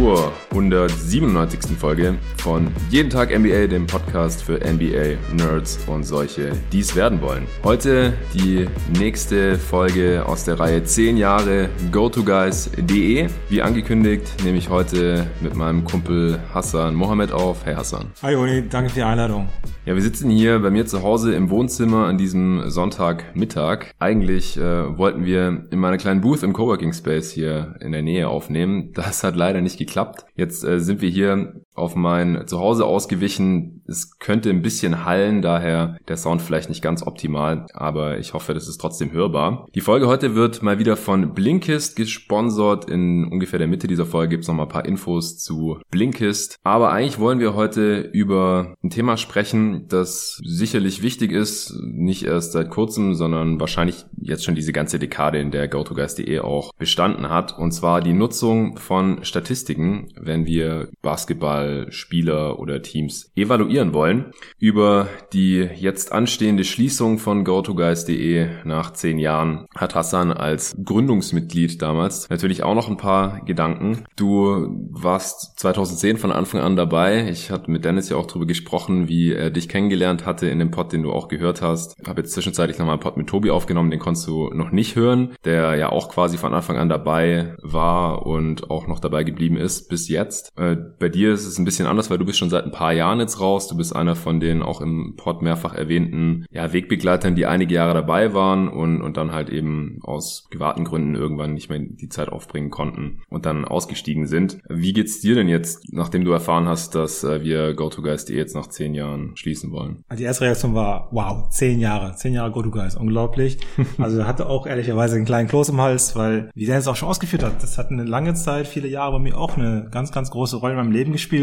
zur 197. Folge von Jeden Tag NBA, dem Podcast für NBA-Nerds und solche, die es werden wollen. Heute die nächste Folge aus der Reihe 10 Jahre GoToGuys.de. Wie angekündigt nehme ich heute mit meinem Kumpel Hassan Mohammed auf. Hey Hassan. Hi Uni, danke für die Einladung. Ja, wir sitzen hier bei mir zu Hause im Wohnzimmer an diesem Sonntagmittag. Eigentlich äh, wollten wir in meiner kleinen Booth im Coworking Space hier in der Nähe aufnehmen. Das hat leider nicht geklappt. Jetzt äh, sind wir hier auf mein Zuhause ausgewichen. Es könnte ein bisschen hallen, daher der Sound vielleicht nicht ganz optimal, aber ich hoffe, das ist trotzdem hörbar. Die Folge heute wird mal wieder von Blinkist gesponsert. In ungefähr der Mitte dieser Folge gibt es noch mal ein paar Infos zu Blinkist. Aber eigentlich wollen wir heute über ein Thema sprechen, das sicherlich wichtig ist, nicht erst seit kurzem, sondern wahrscheinlich jetzt schon diese ganze Dekade, in der GoToGuys.de auch bestanden hat, und zwar die Nutzung von Statistiken, wenn wir Basketball Spieler oder Teams evaluieren wollen. Über die jetzt anstehende Schließung von GoToGuys.de nach zehn Jahren hat Hassan als Gründungsmitglied damals natürlich auch noch ein paar Gedanken. Du warst 2010 von Anfang an dabei. Ich hatte mit Dennis ja auch darüber gesprochen, wie er dich kennengelernt hatte in dem Pod, den du auch gehört hast. Ich habe jetzt zwischenzeitlich nochmal einen Pod mit Tobi aufgenommen, den konntest du noch nicht hören, der ja auch quasi von Anfang an dabei war und auch noch dabei geblieben ist bis jetzt. Äh, bei dir ist es ein bisschen anders, weil du bist schon seit ein paar Jahren jetzt raus. Du bist einer von den auch im Pod mehrfach erwähnten ja, Wegbegleitern, die einige Jahre dabei waren und, und dann halt eben aus privaten Gründen irgendwann nicht mehr die Zeit aufbringen konnten und dann ausgestiegen sind. Wie geht's dir denn jetzt, nachdem du erfahren hast, dass äh, wir GoToGuys.de jetzt nach zehn Jahren schließen wollen? Die erste Reaktion war, wow, zehn Jahre, zehn Jahre GoToGuys, unglaublich. Also hatte auch ehrlicherweise einen kleinen Kloß im Hals, weil, wie der es auch schon ausgeführt hat, das hat eine lange Zeit, viele Jahre bei mir auch eine ganz, ganz große Rolle in meinem Leben gespielt.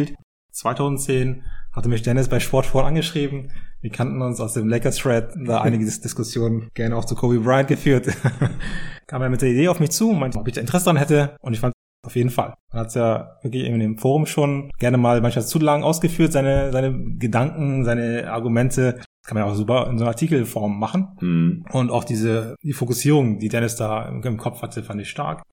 2010 hatte mich Dennis bei Sportfall angeschrieben. Wir kannten uns aus dem Lakers-Thread, da einige Diskussionen gerne auch zu Kobe Bryant geführt. Kam er mit der Idee auf mich zu, meinte, ob ich da Interesse dran hätte und ich fand auf jeden Fall. Man hat es ja wirklich in dem Forum schon gerne mal manchmal zu lang ausgeführt, seine, seine Gedanken, seine Argumente. Das kann man ja auch super in so einer Artikelform machen. Mhm. Und auch diese, die Fokussierung, die Dennis da im Kopf hatte, fand ich stark.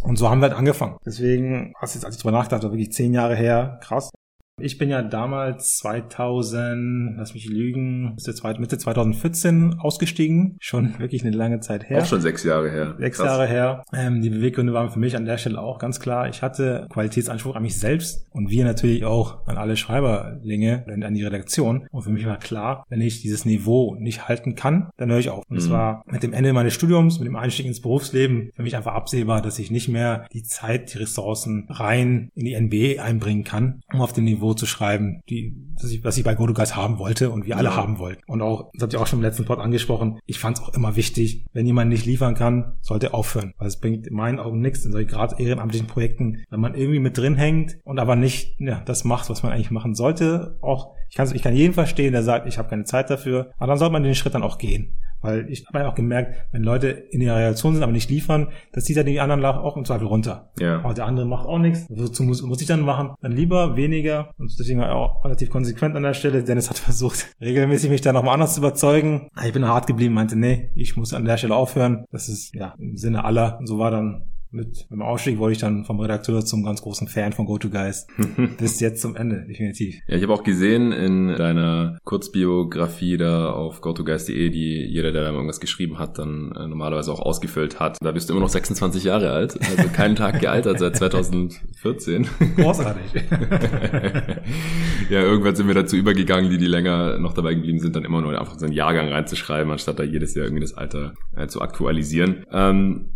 Und so haben wir halt angefangen. Deswegen, als ich, drüber nachgedacht habe, wirklich zehn Jahre her, krass. Ich bin ja damals 2000, lass mich lügen, Mitte 2014 ausgestiegen. Schon wirklich eine lange Zeit her. Auch schon sechs Jahre her. Sechs Krass. Jahre her. Ähm, die Beweggründe waren für mich an der Stelle auch ganz klar. Ich hatte Qualitätsanspruch an mich selbst und wir natürlich auch an alle Schreiberlinge, an die Redaktion. Und für mich war klar, wenn ich dieses Niveau nicht halten kann, dann höre ich auf. Und es mhm. war mit dem Ende meines Studiums, mit dem Einstieg ins Berufsleben für mich einfach absehbar, dass ich nicht mehr die Zeit, die Ressourcen rein in die NBA einbringen kann, um auf dem Niveau Niveau zu schreiben, die, was ich, was ich bei GoToGuys haben wollte und wir alle ja. haben wollten. Und auch, das habt ihr auch schon im letzten Pod angesprochen, ich fand es auch immer wichtig, wenn jemand nicht liefern kann, sollte aufhören. Weil es bringt in meinen Augen nichts in solchen gerade ehrenamtlichen Projekten, wenn man irgendwie mit drin hängt und aber nicht ja, das macht, was man eigentlich machen sollte. Auch ich kann, ich kann jeden verstehen, der sagt, ich habe keine Zeit dafür, aber dann sollte man den Schritt dann auch gehen. Weil ich habe ja auch gemerkt, wenn Leute in ihrer Reaktion sind, aber nicht liefern, das zieht dann die anderen auch im Zweifel runter. Ja. Aber der andere macht auch nichts. Wozu muss, muss ich dann machen? Dann lieber weniger. Und deswegen war auch relativ konsequent an der Stelle. Dennis hat versucht, regelmäßig mich da nochmal anders zu überzeugen. Ich bin hart geblieben, meinte, nee, ich muss an der Stelle aufhören. Das ist ja im Sinne aller. Und so war dann mit dem Ausstieg wurde ich dann vom Redakteur zum ganz großen Fan von GoToGuys. Bis jetzt zum Ende, definitiv. Ja, ich habe auch gesehen in deiner Kurzbiografie da auf GoToGuys.de, die jeder, der da irgendwas geschrieben hat, dann äh, normalerweise auch ausgefüllt hat. Da bist du immer noch 26 Jahre alt, also keinen Tag gealtert seit 2014. Großartig. ja, irgendwann sind wir dazu übergegangen, die, die länger noch dabei geblieben sind, dann immer nur einfach so einen Jahrgang reinzuschreiben, anstatt da jedes Jahr irgendwie das Alter äh, zu aktualisieren. Ähm,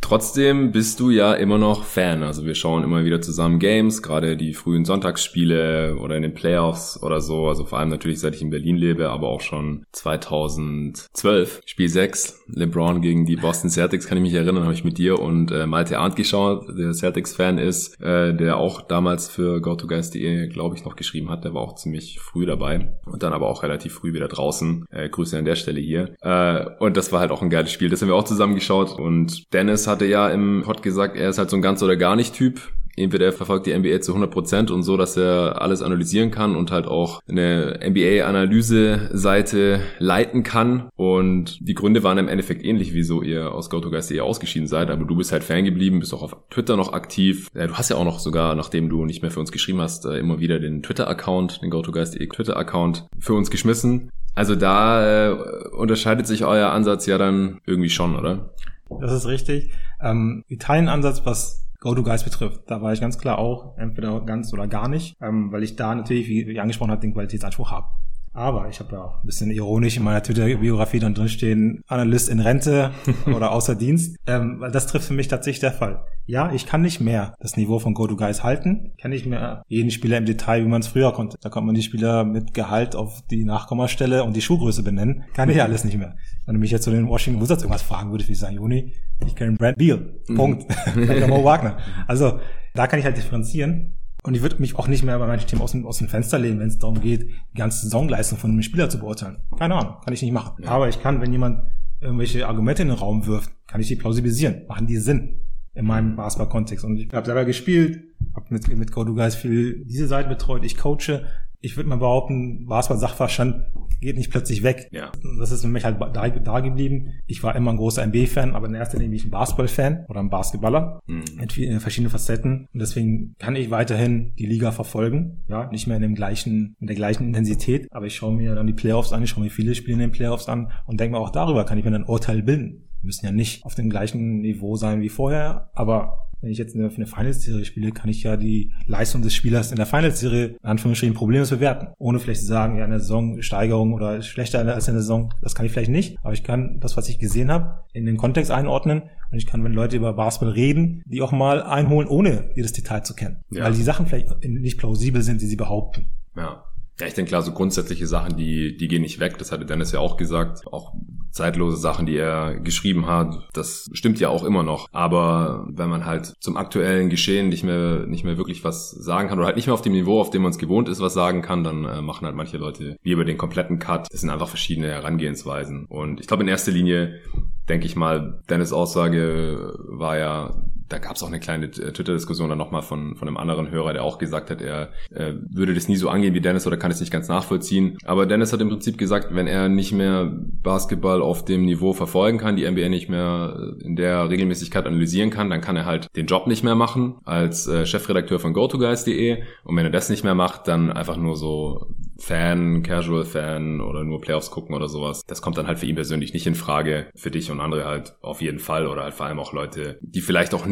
Trotzdem bist du ja immer noch Fan. Also wir schauen immer wieder zusammen Games, gerade die frühen Sonntagsspiele oder in den Playoffs oder so. Also vor allem natürlich, seit ich in Berlin lebe, aber auch schon 2012. Spiel 6, LeBron gegen die Boston Celtics, kann ich mich erinnern, habe ich mit dir und äh, Malte Arndt geschaut, der Celtics-Fan ist, äh, der auch damals für GoToGuys.de, glaube ich, noch geschrieben hat. Der war auch ziemlich früh dabei und dann aber auch relativ früh wieder draußen. Äh, Grüße an der Stelle hier. Äh, und das war halt auch ein geiles Spiel. Das haben wir auch zusammen geschaut und Dennis hatte ja im Pod gesagt, er ist halt so ein ganz oder gar nicht Typ. entweder er verfolgt die NBA zu 100 Prozent und so, dass er alles analysieren kann und halt auch eine NBA-Analyse-Seite leiten kann. Und die Gründe waren im Endeffekt ähnlich, wieso ihr aus GoToGuys.de ausgeschieden seid. Aber du bist halt Fan geblieben, bist auch auf Twitter noch aktiv. Du hast ja auch noch sogar, nachdem du nicht mehr für uns geschrieben hast, äh, immer wieder den Twitter-Account, den GoToGuys.de Twitter-Account für uns geschmissen. Also da äh, unterscheidet sich euer Ansatz ja dann irgendwie schon, oder? Das ist richtig. Ähm, Italien-Ansatz, was Go-To-Guys betrifft, da war ich ganz klar auch entweder ganz oder gar nicht, ähm, weil ich da natürlich, wie, wie angesprochen habe, den Qualitätsanspruch habe. Aber ich habe ja auch ein bisschen ironisch in meiner Twitter-Biografie dann drinstehen, Analyst in Rente oder außer Dienst. Ähm, weil das trifft für mich tatsächlich der Fall. Ja, ich kann nicht mehr das Niveau von Go-To-Guys halten. Ich kann nicht mehr jeden Spieler im Detail, wie man es früher konnte. Da konnte man die Spieler mit Gehalt auf die Nachkommastelle und die Schuhgröße benennen. Kann ich alles nicht mehr. Wenn du mich jetzt zu den Washington Wizards irgendwas fragen würdest, wie ich sagen, Juni, ich kenne Brad Beal. Punkt. Mhm. Mo Wagner. Also, da kann ich halt differenzieren. Und ich würde mich auch nicht mehr bei manchen Themen aus dem, aus dem Fenster lehnen, wenn es darum geht, die ganze Saisonleistung von einem Spieler zu beurteilen. Keine Ahnung, kann ich nicht machen. Ja. Aber ich kann, wenn jemand irgendwelche Argumente in den Raum wirft, kann ich die plausibilisieren. Machen die Sinn in meinem Basketball-Kontext. Und ich habe selber gespielt, habe mit, mit Go Guys viel diese Seite betreut, ich coache ich würde mal behaupten, Basketball-Sachverstand geht nicht plötzlich weg. Ja. Das ist für mich halt da, da geblieben. Ich war immer ein großer NBA-Fan, aber in erster Linie bin ich ein Basketball-Fan oder ein Basketballer mhm. mit vielen, verschiedenen Facetten. Und deswegen kann ich weiterhin die Liga verfolgen. Ja, nicht mehr in dem gleichen, in der gleichen Intensität, aber ich schaue mir dann die Playoffs an, ich schaue mir viele Spiele in den Playoffs an und denke mir auch darüber kann ich mir ein Urteil bilden. Wir müssen ja nicht auf dem gleichen Niveau sein wie vorher, aber wenn ich jetzt eine, eine Finals-Serie spiele, kann ich ja die Leistung des Spielers in der Finals-Serie in Anführungsstrichen problemlos bewerten. Ohne vielleicht zu sagen, ja, eine Saisonsteigerung oder schlechter als eine Saison, das kann ich vielleicht nicht. Aber ich kann das, was ich gesehen habe, in den Kontext einordnen und ich kann, wenn Leute über Basketball reden, die auch mal einholen, ohne jedes Detail zu kennen. Ja. Weil die Sachen vielleicht nicht plausibel sind, die sie behaupten. Ja. Ja, ich denke klar, so grundsätzliche Sachen, die, die gehen nicht weg. Das hatte Dennis ja auch gesagt. Auch zeitlose Sachen, die er geschrieben hat, das stimmt ja auch immer noch. Aber wenn man halt zum aktuellen Geschehen nicht mehr, nicht mehr wirklich was sagen kann oder halt nicht mehr auf dem Niveau, auf dem man es gewohnt ist, was sagen kann, dann äh, machen halt manche Leute lieber den kompletten Cut. Das sind einfach verschiedene Herangehensweisen. Und ich glaube, in erster Linie denke ich mal, Dennis Aussage war ja da gab es auch eine kleine äh, Twitter-Diskussion dann nochmal von, von einem anderen Hörer, der auch gesagt hat, er äh, würde das nie so angehen wie Dennis oder kann es nicht ganz nachvollziehen. Aber Dennis hat im Prinzip gesagt, wenn er nicht mehr Basketball auf dem Niveau verfolgen kann, die NBA nicht mehr äh, in der Regelmäßigkeit analysieren kann, dann kann er halt den Job nicht mehr machen als äh, Chefredakteur von GoToGuys.de. Und wenn er das nicht mehr macht, dann einfach nur so Fan, Casual Fan oder nur Playoffs gucken oder sowas. Das kommt dann halt für ihn persönlich nicht in Frage. Für dich und andere halt auf jeden Fall oder halt vor allem auch Leute, die vielleicht auch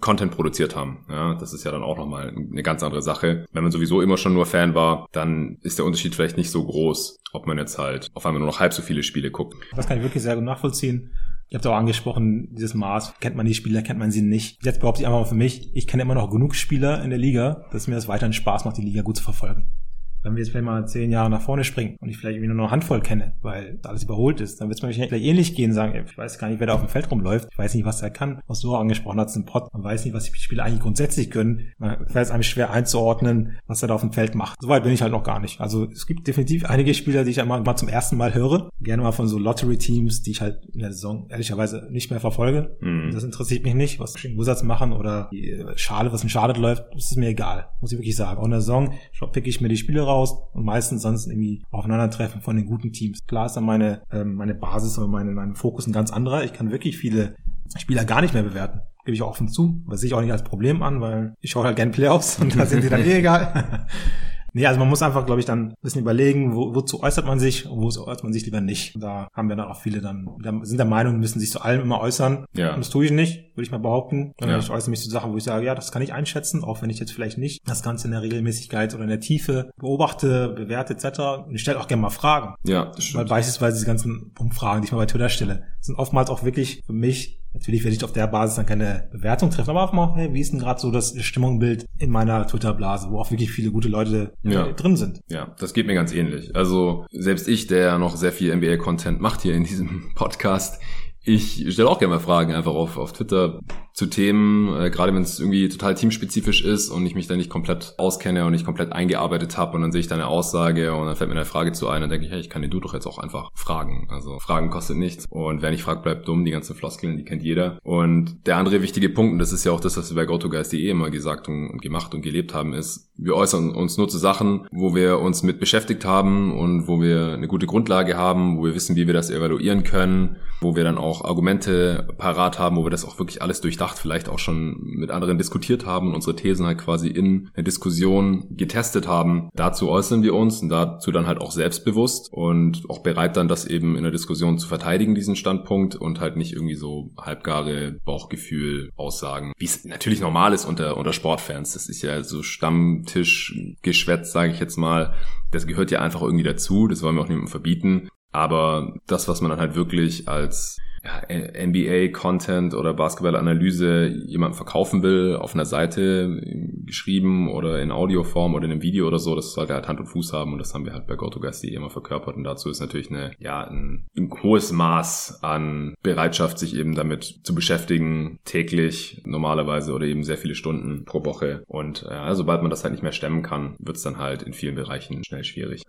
Content produziert haben. Ja, das ist ja dann auch nochmal eine ganz andere Sache. Wenn man sowieso immer schon nur Fan war, dann ist der Unterschied vielleicht nicht so groß, ob man jetzt halt auf einmal nur noch halb so viele Spiele guckt. Das kann ich wirklich sehr gut nachvollziehen. Ihr habt auch angesprochen, dieses Maß, kennt man die Spieler, kennt man sie nicht. Jetzt behaupte ich einfach mal für mich, ich kenne immer noch genug Spieler in der Liga, dass mir das weiterhin Spaß macht, die Liga gut zu verfolgen wenn wir jetzt vielleicht mal zehn Jahre nach vorne springen und ich vielleicht irgendwie nur noch eine Handvoll kenne, weil alles überholt ist, dann wird es mir vielleicht ähnlich gehen, sagen, ich weiß gar nicht, wer da auf dem Feld rumläuft, ich weiß nicht, was er kann, was du auch angesprochen hast im Pod, man weiß nicht, was die Spieler eigentlich grundsätzlich können, man fällt es einem schwer einzuordnen, was er da auf dem Feld macht. Soweit bin ich halt noch gar nicht. Also es gibt definitiv einige Spieler, die ich einmal mal zum ersten Mal höre, gerne mal von so Lottery-Teams, die ich halt in der Saison ehrlicherweise nicht mehr verfolge. Mhm. Das interessiert mich nicht, was Wizards machen oder die Schale, was in Charlotte läuft, das ist mir egal, muss ich wirklich sagen. Auch in der Saison pick ich mir die Spiele raus und meistens sonst irgendwie Aufeinandertreffen von den guten Teams. Klar ist dann meine, ähm, meine Basis oder meine, mein Fokus ein ganz anderer. Ich kann wirklich viele Spieler gar nicht mehr bewerten. Gebe ich auch offen zu. Was sehe ich auch nicht als Problem an, weil ich schaue halt gerne Playoffs und da sind die dann eh egal. Nee, also man muss einfach, glaube ich, dann ein bisschen überlegen, wo, wozu äußert man sich und wo äußert man sich lieber nicht. Und da haben wir dann auch viele dann, sind der Meinung, müssen sich zu allem immer äußern. Ja. Und das tue ich nicht, würde ich mal behaupten. Ja. Ich äußere mich zu Sachen, wo ich sage, ja, das kann ich einschätzen, auch wenn ich jetzt vielleicht nicht das Ganze in der Regelmäßigkeit oder in der Tiefe beobachte, bewerte etc. Und ich stelle auch gerne mal Fragen. Ja, das stimmt. Weil beispielsweise diese ganzen Umfragen, die ich mal bei Twitter stelle, sind oftmals auch wirklich für mich Natürlich werde ich auf der Basis dann keine Bewertung treffen, aber auch mal, hey, wie ist denn gerade so das Stimmungsbild in meiner Twitter-Blase, wo auch wirklich viele gute Leute äh, ja. drin sind. Ja, das geht mir ganz ähnlich. Also selbst ich, der noch sehr viel NBA-Content macht hier in diesem Podcast, Ich stelle auch gerne mal Fragen einfach auf, auf Twitter zu Themen, äh, gerade wenn es irgendwie total teamspezifisch ist und ich mich da nicht komplett auskenne und nicht komplett eingearbeitet habe und dann sehe ich da eine Aussage und dann fällt mir eine Frage zu ein und denke ich, hey, ich kann den du doch jetzt auch einfach fragen. Also Fragen kostet nichts und wer nicht fragt, bleibt dumm. Die ganzen Floskeln, die kennt jeder. Und der andere wichtige Punkt, und das ist ja auch das, was wir bei GoToGuys.de immer gesagt und gemacht und gelebt haben, ist, wir äußern uns nur zu Sachen, wo wir uns mit beschäftigt haben und wo wir eine gute Grundlage haben, wo wir wissen, wie wir das evaluieren können, wo wir dann auch Argumente parat haben, wo wir das auch wirklich alles durchdacht vielleicht auch schon mit anderen diskutiert haben und unsere Thesen halt quasi in der Diskussion getestet haben. Dazu äußern wir uns und dazu dann halt auch selbstbewusst und auch bereit dann das eben in der Diskussion zu verteidigen, diesen Standpunkt und halt nicht irgendwie so halbgare Bauchgefühl Aussagen, wie es natürlich normal ist unter, unter Sportfans. Das ist ja so Stammtischgeschwätz, sage ich jetzt mal. Das gehört ja einfach irgendwie dazu. Das wollen wir auch niemandem verbieten. Aber das, was man dann halt wirklich als ja, NBA-Content oder Basketball-Analyse jemand verkaufen will, auf einer Seite geschrieben oder in Audioform oder in einem Video oder so, das sollte halt Hand und Fuß haben und das haben wir halt bei GoToGuys.de immer verkörpert und dazu ist natürlich eine, ja, ein, ein hohes Maß an Bereitschaft, sich eben damit zu beschäftigen, täglich normalerweise oder eben sehr viele Stunden pro Woche und ja, sobald man das halt nicht mehr stemmen kann, wird es dann halt in vielen Bereichen schnell schwierig.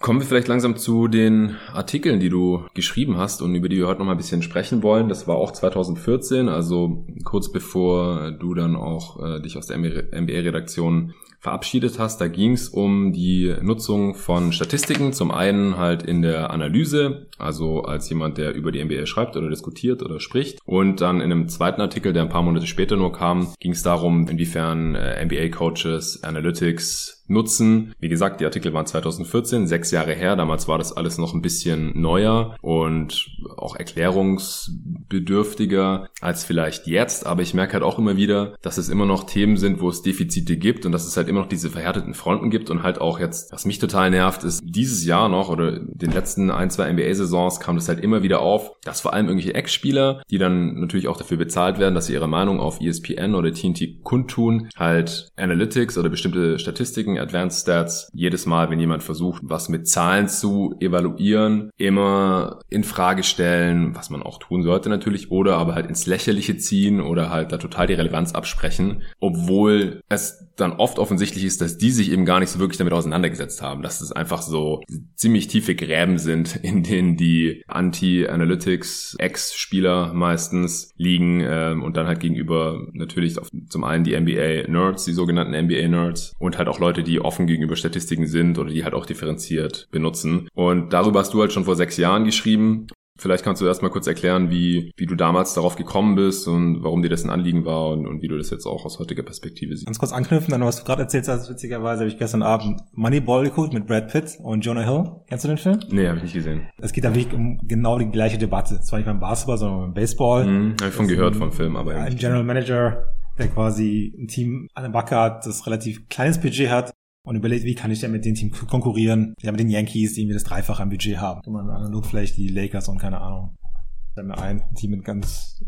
Kommen wir vielleicht langsam zu den Artikeln, die du geschrieben hast und über die wir heute noch mal ein bisschen sprechen wollen. Das war auch 2014, also kurz bevor du dann auch äh, dich aus der MBA-Redaktion verabschiedet hast. Da ging es um die Nutzung von Statistiken. Zum einen halt in der Analyse, also als jemand, der über die MBA schreibt oder diskutiert oder spricht. Und dann in einem zweiten Artikel, der ein paar Monate später nur kam, ging es darum, inwiefern äh, MBA-Coaches Analytics nutzen. Wie gesagt, die Artikel waren 2014, sechs Jahre her. Damals war das alles noch ein bisschen neuer und auch erklärungsbedürftiger als vielleicht jetzt. Aber ich merke halt auch immer wieder, dass es immer noch Themen sind, wo es Defizite gibt und dass es halt immer noch diese verhärteten Fronten gibt und halt auch jetzt, was mich total nervt, ist dieses Jahr noch oder den letzten ein, zwei NBA-Saisons kam das halt immer wieder auf, dass vor allem irgendwelche Ex-Spieler, die dann natürlich auch dafür bezahlt werden, dass sie ihre Meinung auf ESPN oder TNT kundtun, halt Analytics oder bestimmte Statistiken Advanced Stats jedes Mal, wenn jemand versucht, was mit Zahlen zu evaluieren, immer in Frage stellen, was man auch tun sollte natürlich, oder aber halt ins Lächerliche ziehen oder halt da total die Relevanz absprechen, obwohl es dann oft offensichtlich ist, dass die sich eben gar nicht so wirklich damit auseinandergesetzt haben, dass es einfach so ziemlich tiefe Gräben sind, in denen die Anti-Analytics Ex-Spieler meistens liegen ähm, und dann halt gegenüber natürlich auf, zum einen die NBA-Nerds, die sogenannten NBA-Nerds und halt auch Leute, die offen gegenüber Statistiken sind oder die halt auch differenziert benutzen. Und darüber hast du halt schon vor sechs Jahren geschrieben Vielleicht kannst du erst mal kurz erklären, wie, wie du damals darauf gekommen bist und warum dir das ein Anliegen war und, und wie du das jetzt auch aus heutiger Perspektive siehst. Ganz kurz anknüpfen an was du gerade erzählt hast. Witzigerweise habe ich gestern Abend Moneyball geguckt mit Brad Pitt und Jonah Hill. Kennst du den Film? Nee, habe ich nicht gesehen. Es geht da wirklich um genau die gleiche Debatte. Zwar nicht beim Basketball, sondern beim Baseball. Mhm, habe ich von gehört vom Film, aber Ein General Manager, der quasi ein Team an der Backe hat, das relativ kleines Budget hat und überlegt, wie kann ich denn mit dem Team konkurrieren? Ja, mit den Yankees, die irgendwie das Dreifache am Budget haben. Kann man analog vielleicht die Lakers und keine Ahnung mir ein, Team mit ganz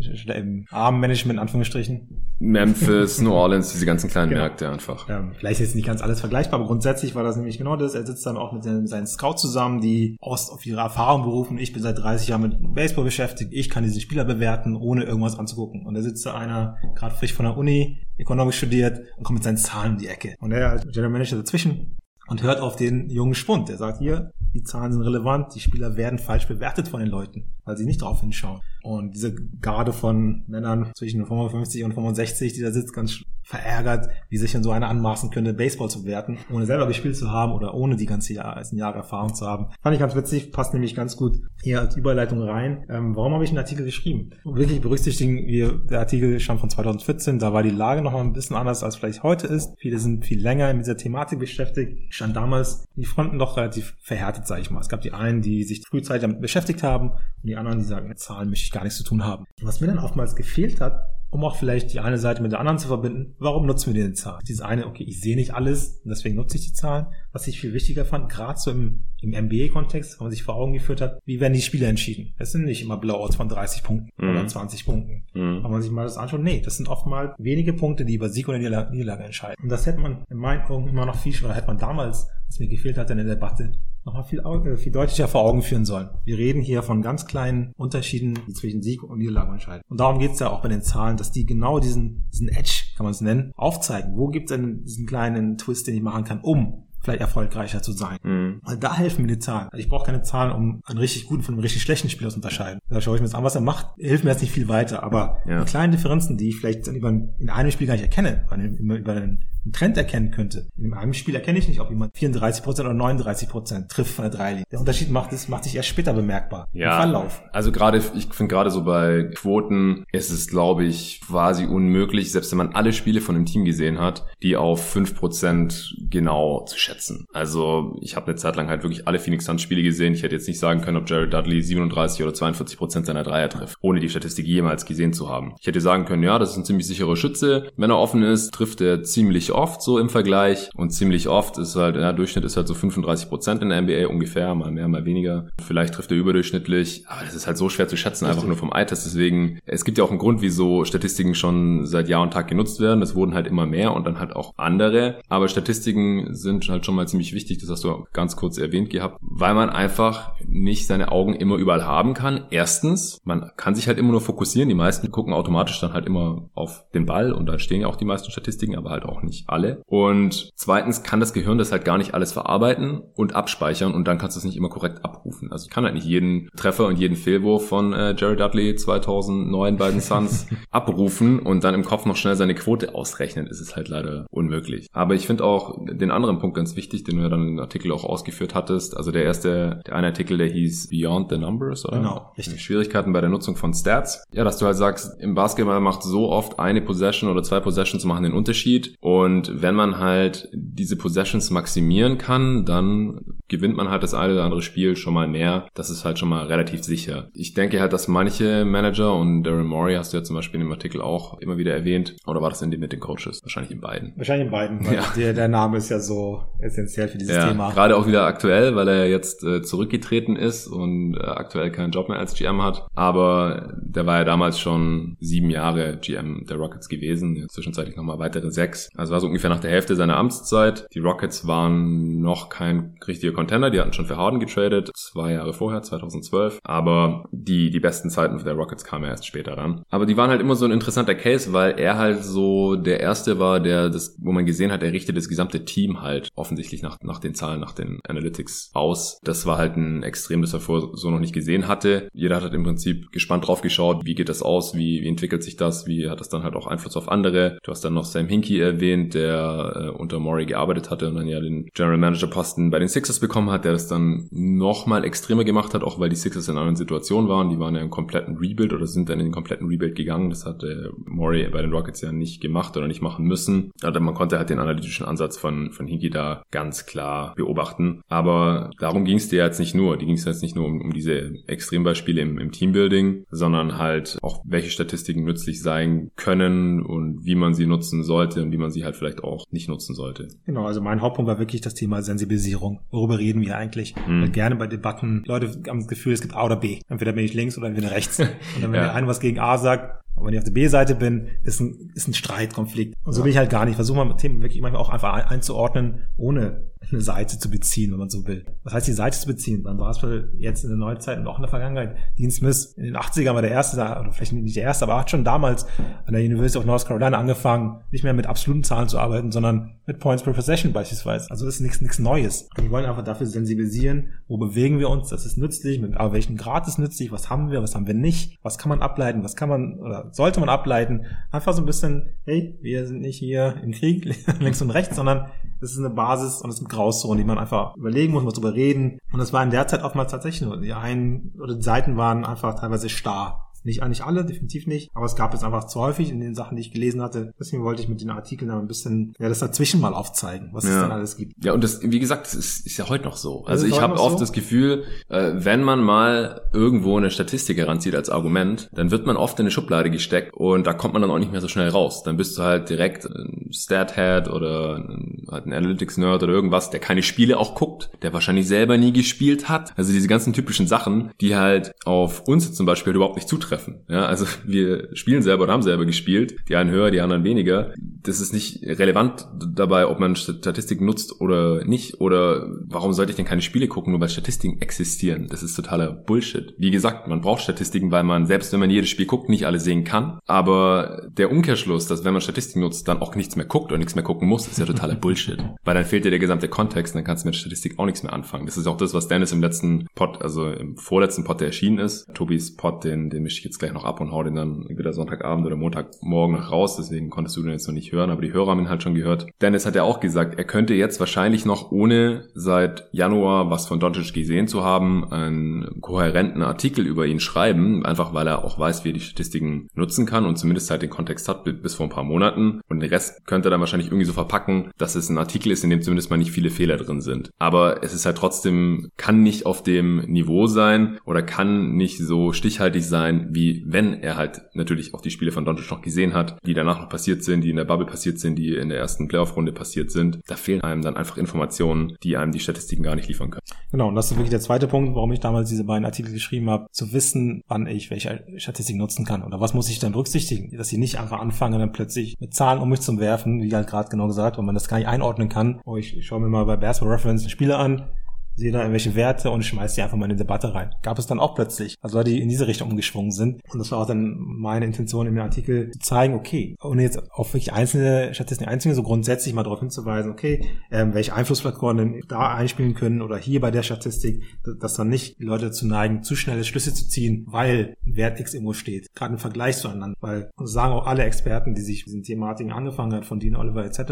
armen Management, Anführungsstrichen. Memphis, New Orleans, diese ganzen kleinen genau. Märkte einfach. Ähm, vielleicht ist jetzt nicht ganz alles vergleichbar, aber grundsätzlich war das nämlich genau das. Er sitzt dann auch mit seinen, seinen Scouts zusammen, die aus, auf ihre Erfahrung berufen. Ich bin seit 30 Jahren mit Baseball beschäftigt. Ich kann diese Spieler bewerten, ohne irgendwas anzugucken. Und da sitzt da einer, gerade frisch von der Uni, Ökonomik studiert und kommt mit seinen Zahlen um die Ecke. Und er als General Manager dazwischen und hört auf den jungen Spund. Der sagt hier, die Zahlen sind relevant, die Spieler werden falsch bewertet von den Leuten, weil sie nicht drauf hinschauen. Und diese Garde von Männern zwischen 55 und 65, die da sitzt, ganz verärgert, wie sich denn so einer anmaßen könnte, Baseball zu werten, ohne selber gespielt zu haben oder ohne die ganze Jahr, als ein Jahre Erfahrung zu haben. Fand ich ganz witzig, passt nämlich ganz gut hier als Überleitung rein. Ähm, warum habe ich einen Artikel geschrieben? Wirklich berücksichtigen wir, der Artikel stammt von 2014, da war die Lage noch mal ein bisschen anders, als vielleicht heute ist. Viele sind viel länger mit dieser Thematik beschäftigt. Stand damals die Fronten doch relativ verhärtet, sage ich mal. Es gab die einen, die sich frühzeitig damit beschäftigt haben und die anderen, die sagen, mit Zahlen möchte ich gar nichts zu tun haben. Was mir dann oftmals gefehlt hat, um auch vielleicht die eine Seite mit der anderen zu verbinden. Warum nutzen wir die Zahlen? Dieses eine, okay, ich sehe nicht alles deswegen nutze ich die Zahlen. Was ich viel wichtiger fand, gerade so im, im MBA-Kontext, wenn man sich vor Augen geführt hat, wie werden die Spiele entschieden? Es sind nicht immer Blowouts von 30 Punkten mhm. oder 20 Punkten. Mhm. Wenn man sich mal das anschaut, nee, das sind oftmals wenige Punkte, die über Sieg oder Niederlage, Niederlage entscheiden. Und das hätte man in meinen Augen immer noch viel, oder hätte man damals, was mir gefehlt hat in der Debatte, nochmal viel, äh, viel deutlicher vor Augen führen sollen. Wir reden hier von ganz kleinen Unterschieden, die zwischen Sieg und Niederlage entscheiden. Und darum geht es ja auch bei den Zahlen, dass die genau diesen, diesen Edge, kann man es nennen, aufzeigen. Wo gibt es denn diesen kleinen Twist, den ich machen kann, um vielleicht erfolgreicher zu sein. Mhm. Weil da helfen mir die Zahlen. Also ich brauche keine Zahlen, um einen richtig guten von einem richtig schlechten Spieler zu unterscheiden. Da schaue ich mir jetzt an, was er macht, hilft mir jetzt nicht viel weiter. Aber ja. die kleinen Differenzen, die ich vielleicht in einem Spiel gar nicht erkenne, über, über einen einen Trend erkennen könnte. In einem Spiel erkenne ich nicht, ob jemand 34% oder 39% trifft von der Dreilinie. Der Unterschied macht es, macht sich erst später bemerkbar. Ja. Im Verlauf. Also gerade, ich finde gerade so bei Quoten ist es, glaube ich, quasi unmöglich, selbst wenn man alle Spiele von einem Team gesehen hat, die auf 5% genau zu schätzen. Also ich habe eine Zeit lang halt wirklich alle Phoenix Suns Spiele gesehen. Ich hätte jetzt nicht sagen können, ob Jared Dudley 37 oder 42% seiner Dreier trifft, ohne die Statistik jemals gesehen zu haben. Ich hätte sagen können, ja, das ist ein ziemlich sicherer Schütze. Wenn er offen ist, trifft er ziemlich oft so im Vergleich und ziemlich oft ist halt, der Durchschnitt ist halt so 35 Prozent in der NBA ungefähr, mal mehr, mal weniger. Vielleicht trifft er überdurchschnittlich, aber das ist halt so schwer zu schätzen, einfach nur vom Eye-Test. Deswegen, es gibt ja auch einen Grund, wieso Statistiken schon seit Jahr und Tag genutzt werden. Es wurden halt immer mehr und dann halt auch andere. Aber Statistiken sind halt schon mal ziemlich wichtig, das hast du ganz kurz erwähnt gehabt, weil man einfach nicht seine Augen immer überall haben kann. Erstens, man kann sich halt immer nur fokussieren. Die meisten gucken automatisch dann halt immer auf den Ball und da stehen ja auch die meisten Statistiken, aber halt auch nicht alle. Und zweitens kann das Gehirn das halt gar nicht alles verarbeiten und abspeichern und dann kannst du es nicht immer korrekt abrufen. Also ich kann halt nicht jeden Treffer und jeden Fehlwurf von äh, Jerry Dudley 2009 bei den Suns abrufen und dann im Kopf noch schnell seine Quote ausrechnen. ist es halt leider unmöglich. Aber ich finde auch den anderen Punkt ganz wichtig, den du ja dann im Artikel auch ausgeführt hattest. Also der erste, der eine Artikel, der hieß Beyond the Numbers, oder? Genau, richtig. Schwierigkeiten bei der Nutzung von Stats. Ja, dass du halt sagst, im Basketball macht so oft eine Possession oder zwei Possessions machen den Unterschied und wenn man halt diese Possessions maximieren kann, dann gewinnt man halt das eine oder andere Spiel schon mal mehr. Das ist halt schon mal relativ sicher. Ich denke halt, dass manche Manager und Darren Morey hast du ja zum Beispiel in dem Artikel auch immer wieder erwähnt. Oder war das in dem mit den Coaches? Wahrscheinlich in beiden. Wahrscheinlich in beiden, weil ja. der, der Name ist ja so essentiell für dieses ja, Thema. Gerade auch wieder aktuell, weil er jetzt äh, zurückgetreten ist und äh, aktuell keinen Job mehr als GM hat. Aber der war ja damals schon sieben Jahre GM der Rockets gewesen. Zwischenzeitlich nochmal weitere sechs. Also war so ungefähr nach der Hälfte seiner Amtszeit. Die Rockets waren noch kein richtiger Contender. Die hatten schon für Harden getradet, zwei Jahre vorher, 2012. Aber die, die besten Zeiten der Rockets kamen erst später ran. Aber die waren halt immer so ein interessanter Case, weil er halt so der erste war, der das, wo man gesehen hat, er richtet das gesamte Team halt offensichtlich nach, nach den Zahlen, nach den Analytics aus. Das war halt ein Extrem, das er vorher so noch nicht gesehen hatte. Jeder hat halt im Prinzip gespannt drauf geschaut, wie geht das aus, wie, wie entwickelt sich das, wie hat das dann halt auch Einfluss auf andere. Du hast dann noch Sam Hinkie erwähnt, der äh, unter Maury gearbeitet hatte und dann ja den General Manager Posten bei den Sixers bekommen hat, der das dann nochmal extremer gemacht hat, auch weil die Sixers in einer anderen Situation waren. Die waren ja im kompletten Rebuild oder sind dann in den kompletten Rebuild gegangen. Das hat äh, Maury bei den Rockets ja nicht gemacht oder nicht machen müssen. Also man konnte halt den analytischen Ansatz von, von Hinkie da ganz klar beobachten. Aber darum ging es dir jetzt nicht nur. Die ging es jetzt nicht nur um, um diese Extrembeispiele im, im Teambuilding, sondern halt auch, welche Statistiken nützlich sein können und wie man sie nutzen sollte und wie man sie halt vielleicht auch nicht nutzen sollte. Genau, also mein Hauptpunkt war wirklich das Thema Sensibilisierung. Worüber reden wir eigentlich? Mhm. Gerne bei Debatten, Leute haben das Gefühl, es gibt A oder B. Entweder bin ich links oder entweder rechts. Und dann, wenn ja. der eine was gegen A sagt, aber wenn ich auf der B-Seite bin, ist ein, ist ein Streitkonflikt. Und so ja. bin ich halt gar nicht. Versuche mal mit Themen wirklich manchmal auch einfach einzuordnen, ohne eine Seite zu beziehen, wenn man so will. Was heißt die Seite zu beziehen? Dann war es jetzt in der Neuzeit und auch in der Vergangenheit. Dean Smith in den 80ern war der erste, oder vielleicht nicht der erste, aber hat schon damals an der University of North Carolina angefangen, nicht mehr mit absoluten Zahlen zu arbeiten, sondern mit Points per Possession beispielsweise. Also das ist nichts, nichts Neues. Wir wollen einfach dafür sensibilisieren, wo bewegen wir uns, das ist nützlich, mit aber welchem Grad ist nützlich, was haben wir, was haben wir nicht, was kann man ableiten, was kann man oder sollte man ableiten. Einfach so ein bisschen, hey, wir sind nicht hier im Krieg, links und rechts, sondern das ist eine Basis und es gibt Grauzonen, die man einfach überlegen muss, muss drüber reden. Und das war in der Zeit oftmals tatsächlich nur, die einen oder die Seiten waren einfach teilweise starr. Nicht eigentlich alle, definitiv nicht. Aber es gab es einfach zu häufig in den Sachen, die ich gelesen hatte. Deswegen wollte ich mit den Artikeln da ein bisschen, ja, das dazwischen mal aufzeigen, was ja. es dann alles gibt. Ja, und das, wie gesagt, das ist, ist ja heute noch so. Also ich habe oft so? das Gefühl, äh, wenn man mal irgendwo eine Statistik heranzieht als Argument, dann wird man oft in eine Schublade gesteckt und da kommt man dann auch nicht mehr so schnell raus. Dann bist du halt direkt ein Stat-Head oder ein, halt ein Analytics-Nerd oder irgendwas, der keine Spiele auch guckt, der wahrscheinlich selber nie gespielt hat. Also diese ganzen typischen Sachen, die halt auf uns zum Beispiel überhaupt nicht zutreffen treffen. Ja, also wir spielen selber oder haben selber gespielt, die einen höher, die anderen weniger. das ist nicht relevant dabei, ob man Statistiken nutzt oder nicht. Oder warum sollte ich denn keine Spiele gucken, nur weil Statistiken existieren? Das ist totaler Bullshit. Wie gesagt, man braucht Statistiken, weil man, selbst wenn man jedes Spiel guckt, nicht alle sehen kann. Aber der Umkehrschluss, dass wenn man Statistiken nutzt, dann auch nichts mehr guckt oder nichts mehr gucken muss, ist ja totaler Bullshit. Weil dann fehlt dir der gesamte Kontext und dann kannst du mit Statistik auch nichts mehr anfangen. Das ist auch das, was Dennis im letzten Pod, also im vorletzten Pod, der erschienen ist. Tobis Pod, den, den mische ich jetzt gleich noch ab und hau den dann wieder Sonntagabend oder Montagmorgen noch raus. Deswegen konntest du den jetzt noch nicht hören, aber die Hörer haben ihn halt schon gehört. Dennis hat ja auch gesagt, er könnte jetzt wahrscheinlich noch ohne seit Januar was von Doncic gesehen zu haben, einen kohärenten Artikel über ihn schreiben, einfach weil er auch weiß, wie er die Statistiken nutzen kann und zumindest halt den Kontext hat bis vor ein paar Monaten. Und den Rest könnte er dann wahrscheinlich irgendwie so verpacken, dass es ein Artikel ist, in dem zumindest mal nicht viele Fehler drin sind. Aber es ist halt trotzdem, kann nicht auf dem Niveau sein oder kann nicht so stichhaltig sein, wie wenn er halt natürlich auch die Spiele von Doncic noch gesehen hat, die danach noch passiert sind, die in der Bubble passiert sind, die in der ersten Playoff-Runde passiert sind. Da fehlen einem dann einfach Informationen, die einem die Statistiken gar nicht liefern können. Genau, und das ist wirklich der zweite Punkt, warum ich damals diese beiden Artikel geschrieben habe, zu wissen, wann ich welche Statistik nutzen kann oder was muss ich dann berücksichtigen, dass ich nicht einfach anfange, dann plötzlich mit Zahlen um mich zu werfen, wie halt gerade genau gesagt, weil man das gar nicht einordnen kann. Oh, ich schaue mir mal bei Basketball Reference Spiele an, sehe da irgendwelche Werte und schmeiße die einfach mal in eine Debatte rein. Gab es dann auch plötzlich, also Leute, die in diese Richtung umgeschwungen sind. Und das war auch dann meine Intention im Artikel zu zeigen, okay, ohne jetzt auf wirklich einzelne Statistiken einzugehen, so grundsätzlich mal darauf hinzuweisen, okay, ähm, welche Einflussfaktoren denn da einspielen können oder hier bei der Statistik, dass dann nicht Leute dazu neigen, zu schnelle Schlüsse zu ziehen, weil Wert X irgendwo steht, gerade im Vergleich zueinander. Weil sagen auch alle Experten, die sich diesen Thematiken angefangen hat, von Dean Oliver etc.,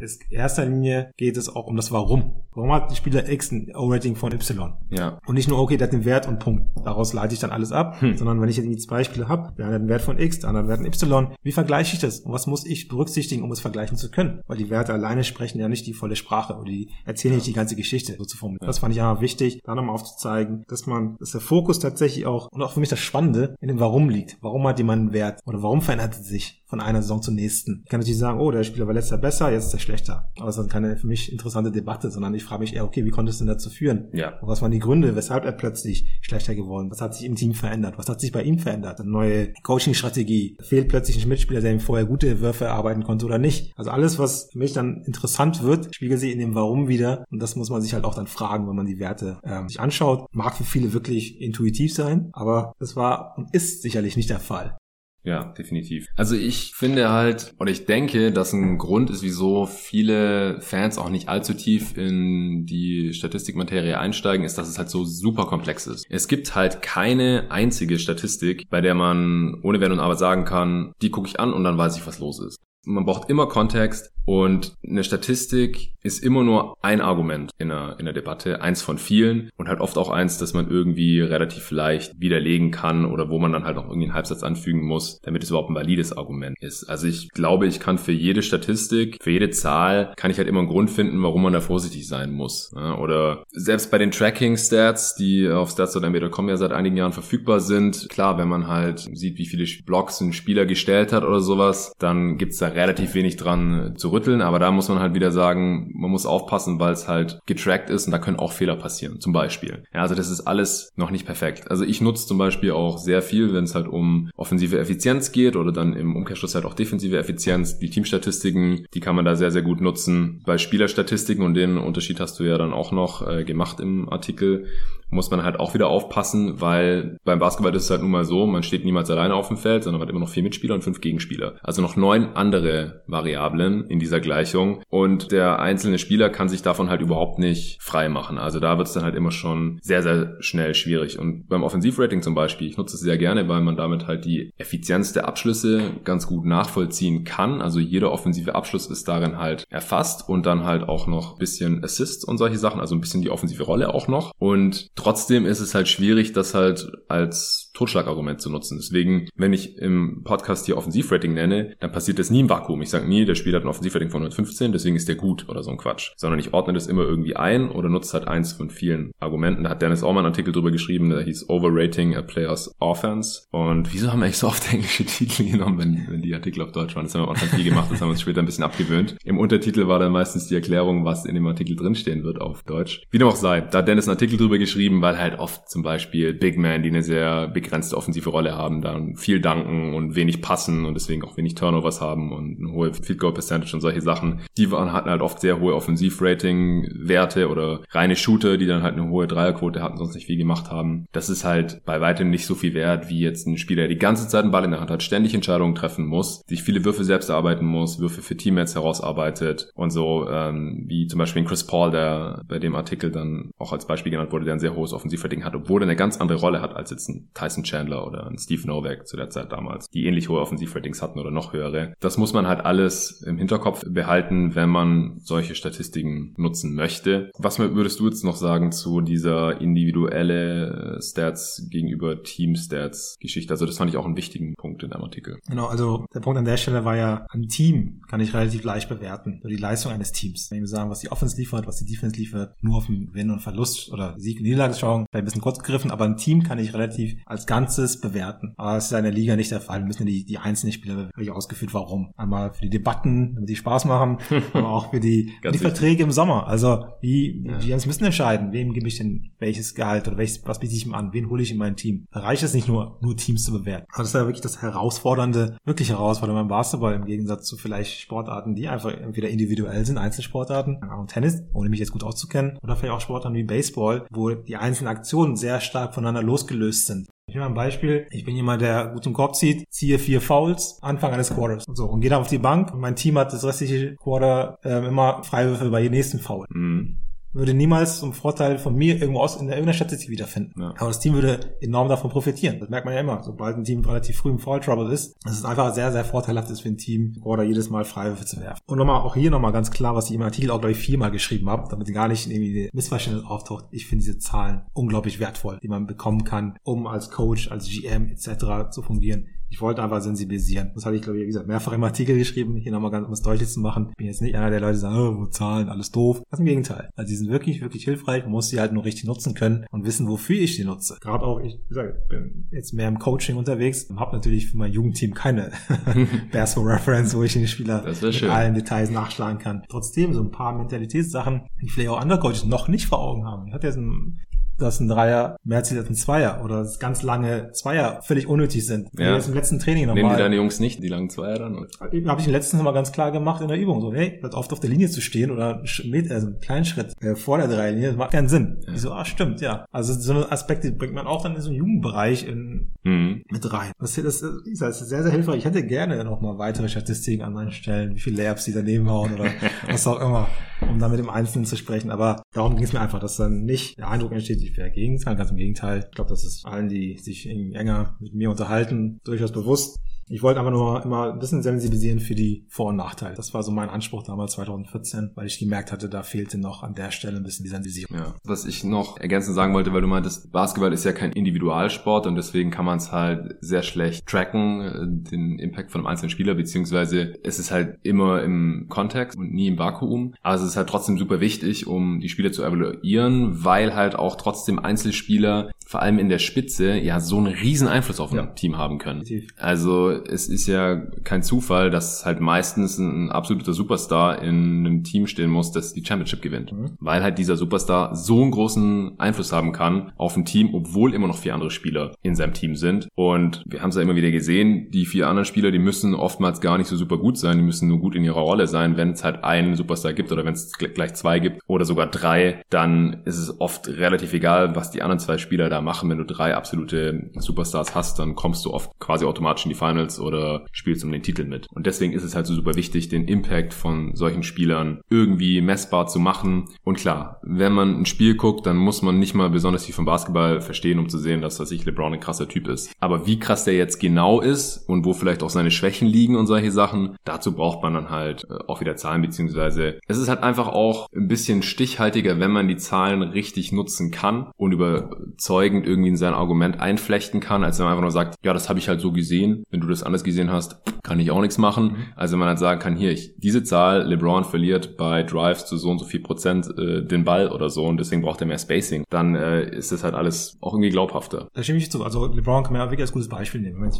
in erster Linie geht es auch um das Warum. Warum hat die Spieler X ein O-Rating von Y. Ja. Und nicht nur, okay, der hat den Wert und Punkt. Daraus leite ich dann alles ab, hm. sondern wenn ich jetzt irgendwie zwei Beispiele habe, der eine hat einen Wert von X, der andere hat einen Y, wie vergleiche ich das? Und was muss ich berücksichtigen, um es vergleichen zu können? Weil die Werte alleine sprechen ja nicht die volle Sprache oder die erzählen nicht die ganze Geschichte, so zu formulieren. Ja. Das fand ich aber wichtig, da nochmal aufzuzeigen, dass man, dass der Fokus tatsächlich auch, und auch für mich das Spannende, in dem Warum liegt. Warum hat jemand einen Wert? Oder warum verändert es sich? Von einer Saison zur nächsten. Ich kann natürlich sagen, oh, der Spieler war letztes Jahr besser, jetzt ist er schlechter. Aber es ist keine für mich interessante Debatte, sondern ich frage mich eher, okay, wie konnte es denn dazu führen? Ja. Und was waren die Gründe, weshalb er plötzlich schlechter geworden? Was hat sich im Team verändert? Was hat sich bei ihm verändert? Eine neue Coaching-Strategie? Fehlt plötzlich ein Mitspieler, der ihm vorher gute Würfe erarbeiten konnte oder nicht? Also alles, was für mich dann interessant wird, spiegelt sich in dem Warum wieder. Und das muss man sich halt auch dann fragen, wenn man die Werte ähm, sich anschaut. Mag für viele wirklich intuitiv sein, aber das war und ist sicherlich nicht der Fall. Ja, definitiv. Also ich finde halt, oder ich denke, dass ein Grund ist, wieso viele Fans auch nicht allzu tief in die Statistikmaterie einsteigen, ist, dass es halt so super komplex ist. Es gibt halt keine einzige Statistik, bei der man ohne Wenn und Aber sagen kann, die gucke ich an und dann weiß ich, was los ist. Man braucht immer Kontext und eine Statistik ist immer nur ein Argument in einer, in der Debatte, eins von vielen und halt oft auch eins, das man irgendwie relativ leicht widerlegen kann oder wo man dann halt auch irgendwie einen Halbsatz anfügen muss, damit es überhaupt ein valides Argument ist. Also ich glaube, ich kann für jede Statistik, für jede Zahl, kann ich halt immer einen Grund finden, warum man da vorsichtig sein muss. Oder selbst bei den Tracking-Stats, die auf stats.nb.com ja seit einigen Jahren verfügbar sind, klar, wenn man halt sieht, wie viele Blocks ein Spieler gestellt hat oder sowas, dann gibt's da relativ wenig dran zu rütteln, aber da muss man halt wieder sagen, man muss aufpassen, weil es halt getrackt ist und da können auch Fehler passieren, zum Beispiel. Ja, also das ist alles noch nicht perfekt. Also ich nutze zum Beispiel auch sehr viel, wenn es halt um offensive Effizienz geht oder dann im Umkehrschluss halt auch defensive Effizienz. Die Teamstatistiken, die kann man da sehr, sehr gut nutzen. Bei Spielerstatistiken und den Unterschied hast du ja dann auch noch äh, gemacht im Artikel, muss man halt auch wieder aufpassen, weil beim Basketball ist es halt nun mal so, man steht niemals alleine auf dem Feld, sondern man hat immer noch vier Mitspieler und fünf Gegenspieler. Also noch neun andere Variablen in dieser Gleichung und der einzelne Spieler kann sich davon halt überhaupt nicht frei machen. Also da wird es dann halt immer schon sehr, sehr schnell schwierig. Und beim Offensivrating zum Beispiel, ich nutze es sehr gerne, weil man damit halt die Effizienz der Abschlüsse ganz gut nachvollziehen kann. Also jeder offensive Abschluss ist darin halt erfasst und dann halt auch noch bisschen Assists und solche Sachen, also ein bisschen die offensive Rolle auch noch. Und Trotzdem ist es halt schwierig, das halt als Totschlagargument zu nutzen. Deswegen, wenn ich im Podcast hier Offensivrating nenne, dann passiert das nie im Vakuum. Ich sage nie, der Spieler hat ein Offensivrating von 115, deswegen ist der gut oder so ein Quatsch. Sondern ich ordne das immer irgendwie ein oder nutze halt eins von vielen Argumenten. Da hat Dennis auch mal einen Artikel drüber geschrieben, der hieß Overrating a Player's Offense. Und wieso haben wir eigentlich so oft englische Titel genommen, wenn, wenn die Artikel auf Deutsch waren? Das haben wir auch ganz viel gemacht, das haben wir uns später ein bisschen abgewöhnt. Im Untertitel war dann meistens die Erklärung, was in dem Artikel drinstehen wird auf Deutsch. Wie dem auch sei, da hat Dennis einen Artikel drüber geschrieben, weil halt oft zum Beispiel Big Men, die eine sehr begrenzte offensive Rolle haben, dann viel danken und wenig passen und deswegen auch wenig Turnovers haben und eine hohe Field Goal Percentage und solche Sachen. Die waren, hatten halt oft sehr hohe Offensivrating-Werte oder reine Shooter, die dann halt eine hohe Dreierquote hatten, sonst nicht viel gemacht haben. Das ist halt bei weitem nicht so viel wert, wie jetzt ein Spieler, der die ganze Zeit einen Ball in der Hand hat, ständig Entscheidungen treffen muss, sich viele Würfe selbst erarbeiten muss, Würfe für Teammates herausarbeitet und so, ähm, wie zum Beispiel Chris Paul, der bei dem Artikel dann auch als Beispiel genannt wurde, der ein sehr hohes Offensivrating hat, obwohl er eine ganz andere Rolle hat als jetzt ein Tyson Chandler oder ein Steve Novak zu der Zeit damals, die ähnlich hohe Offensivratings hatten oder noch höhere. Das muss man halt alles im Hinterkopf behalten, wenn man solche Statistiken nutzen möchte. Was würdest du jetzt noch sagen zu dieser individuelle Stats gegenüber Team-Stats Geschichte? Also das fand ich auch einen wichtigen Punkt in deinem Artikel. Genau, also der Punkt an der Stelle war ja, ein Team kann ich relativ leicht bewerten. So die Leistung eines Teams. Wenn wir sagen, was die Offense liefert, was die Defense liefert, nur auf den Gewinn und Verlust oder Sieg und Niederlage schauen, vielleicht ein bisschen kurz gegriffen, aber ein Team kann ich relativ als Ganzes bewerten. Aber das ist in der Liga nicht der Fall. Wir müssen die, die einzelnen Spieler wirklich ausgeführt, warum. Einmal für die Debatten, damit die Spaß machen, aber auch für die, die Verträge im Sommer. Also wie, ja. wir müssen entscheiden, wem gebe ich denn welches Gehalt oder welches, was biete ich ihm an, wen hole ich in mein Team. Da reicht es nicht nur, nur Teams zu bewerten. Aber das ist ja wirklich das Herausfordernde, wirklich Herausfordernde beim Basketball im Gegensatz zu vielleicht Sportarten, die einfach entweder individuell sind, Einzelsportarten, auch Tennis, ohne mich jetzt gut auszukennen, oder vielleicht auch Sportarten wie Baseball, wo die einzelnen Aktionen sehr stark voneinander losgelöst sind. Nehme ein Beispiel. Ich bin jemand, der gut zum Korb zieht, ziehe vier Fouls, Anfang eines Quarters und so und gehe dann auf die Bank und mein Team hat das restliche Quarter äh, immer Freiwürfe bei jedem nächsten Foul. Mhm würde niemals zum Vorteil von mir irgendwo aus in irgendeiner Statistik wiederfinden. Ja. Aber das Team würde enorm davon profitieren. Das merkt man ja immer. Sobald ein Team relativ früh im Fall Trouble ist, dass es einfach sehr, sehr vorteilhaft ist für ein Team, oder jedes Mal Freiwürfe zu werfen. Und nochmal, auch hier nochmal ganz klar, was ich im Artikel auch, glaube ich, viermal geschrieben habe, damit gar nicht irgendwie Missverständnis auftaucht. Ich finde diese Zahlen unglaublich wertvoll, die man bekommen kann, um als Coach, als GM etc. zu fungieren ich wollte einfach sensibilisieren. Das hatte ich, glaube ich, wie gesagt, mehrfach im Artikel geschrieben, hier nochmal ganz um es deutlich zu machen. Ich bin jetzt nicht einer der Leute, die sagen, oh, wo Zahlen, alles doof. Das ist im Gegenteil. Also die sind wirklich, wirklich hilfreich. Man muss sie halt nur richtig nutzen können und wissen, wofür ich sie nutze. Gerade auch, ich, wie gesagt, bin jetzt mehr im Coaching unterwegs und habe natürlich für mein Jugendteam keine Basketball Reference, wo ich den Spieler mit schön. allen Details nachschlagen kann. Trotzdem so ein paar Mentalitätssachen, die vielleicht auch andere Coaches noch nicht vor Augen haben. Ich hatte jetzt ein dass ein Dreier mehr zählt als ein Zweier oder dass ganz lange Zweier völlig unnötig sind. Ja. Jetzt im letzten Training nochmal. Nehmen die deine Jungs nicht, die langen Zweier dann? Habe ich letztens mal ganz klar gemacht in der Übung. So, hey, hört oft auf der Linie zu stehen oder mit, also einen kleinen Schritt äh, vor der Dreierlinie, das macht keinen Sinn. Ja. Ich so, ah, stimmt, ja. Also so eine Aspekte bringt man auch dann in so einen Jugendbereich in, mhm. mit rein. Das, das, das ist sehr, sehr hilfreich. Ich hätte gerne noch mal weitere Statistiken an meinen Stellen, wie viele Layups die daneben hauen oder was auch immer, um dann mit dem Einzelnen zu sprechen. Aber darum ging es mir einfach, dass dann nicht der Eindruck entsteht, ich wäre Gegenteil, ganz im Gegenteil. Ich glaube, das ist allen, die sich enger mit mir unterhalten, durchaus bewusst. Ich wollte aber nur immer ein bisschen sensibilisieren für die Vor- und Nachteile. Das war so mein Anspruch damals 2014, weil ich gemerkt hatte, da fehlte noch an der Stelle ein bisschen die Sensibilisierung. Ja. Was ich noch ergänzend sagen wollte, weil du meintest, Basketball ist ja kein Individualsport und deswegen kann man es halt sehr schlecht tracken, äh, den Impact von einem einzelnen Spieler, beziehungsweise es ist halt immer im Kontext und nie im Vakuum. Aber es ist halt trotzdem super wichtig, um die Spieler zu evaluieren, weil halt auch trotzdem Einzelspieler, vor allem in der Spitze, ja so einen riesen Einfluss auf ein ja. Team haben können. Also es ist ja kein Zufall, dass halt meistens ein absoluter Superstar in einem Team stehen muss, das die Championship gewinnt. Mhm. Weil halt dieser Superstar so einen großen Einfluss haben kann auf ein Team, obwohl immer noch vier andere Spieler in seinem Team sind. Und wir haben es ja immer wieder gesehen, die vier anderen Spieler, die müssen oftmals gar nicht so super gut sein, die müssen nur gut in ihrer Rolle sein. Wenn es halt einen Superstar gibt oder wenn es gleich zwei gibt oder sogar drei, dann ist es oft relativ egal, was die anderen zwei Spieler da machen. Wenn du drei absolute Superstars hast, dann kommst du oft quasi automatisch in die Finals Finals oder spielst um den Titel mit. Und deswegen ist es halt so super wichtig, den Impact von solchen Spielern irgendwie messbar zu machen. Und klar, wenn man ein Spiel guckt, dann muss man nicht mal besonders viel vom Basketball verstehen, um zu sehen, dass was ich LeBron ein krasser Typ ist. Aber wie krass der jetzt genau ist und wo vielleicht auch seine Schwächen liegen und solche Sachen, dazu braucht man dann halt äh, auch wieder Zahlen, beziehungsweise es ist halt einfach auch ein bisschen stichhaltiger, wenn man die Zahlen richtig nutzen kann und überzeugend irgendwie in sein Argument einflechten kann, als wenn man einfach nur sagt, ja, das habe ich halt so gesehen. Wenn du das das anders gesehen hast, kann ich auch nichts machen. Mhm. Also man halt sagen kann, hier, ich, diese Zahl, LeBron verliert bei Drives zu so und so viel Prozent äh, den Ball oder so und deswegen braucht er mehr Spacing. Dann äh, ist das halt alles auch irgendwie glaubhafter. Da stimme ich zu. Also LeBron kann man ja wirklich als gutes Beispiel nehmen. Wenn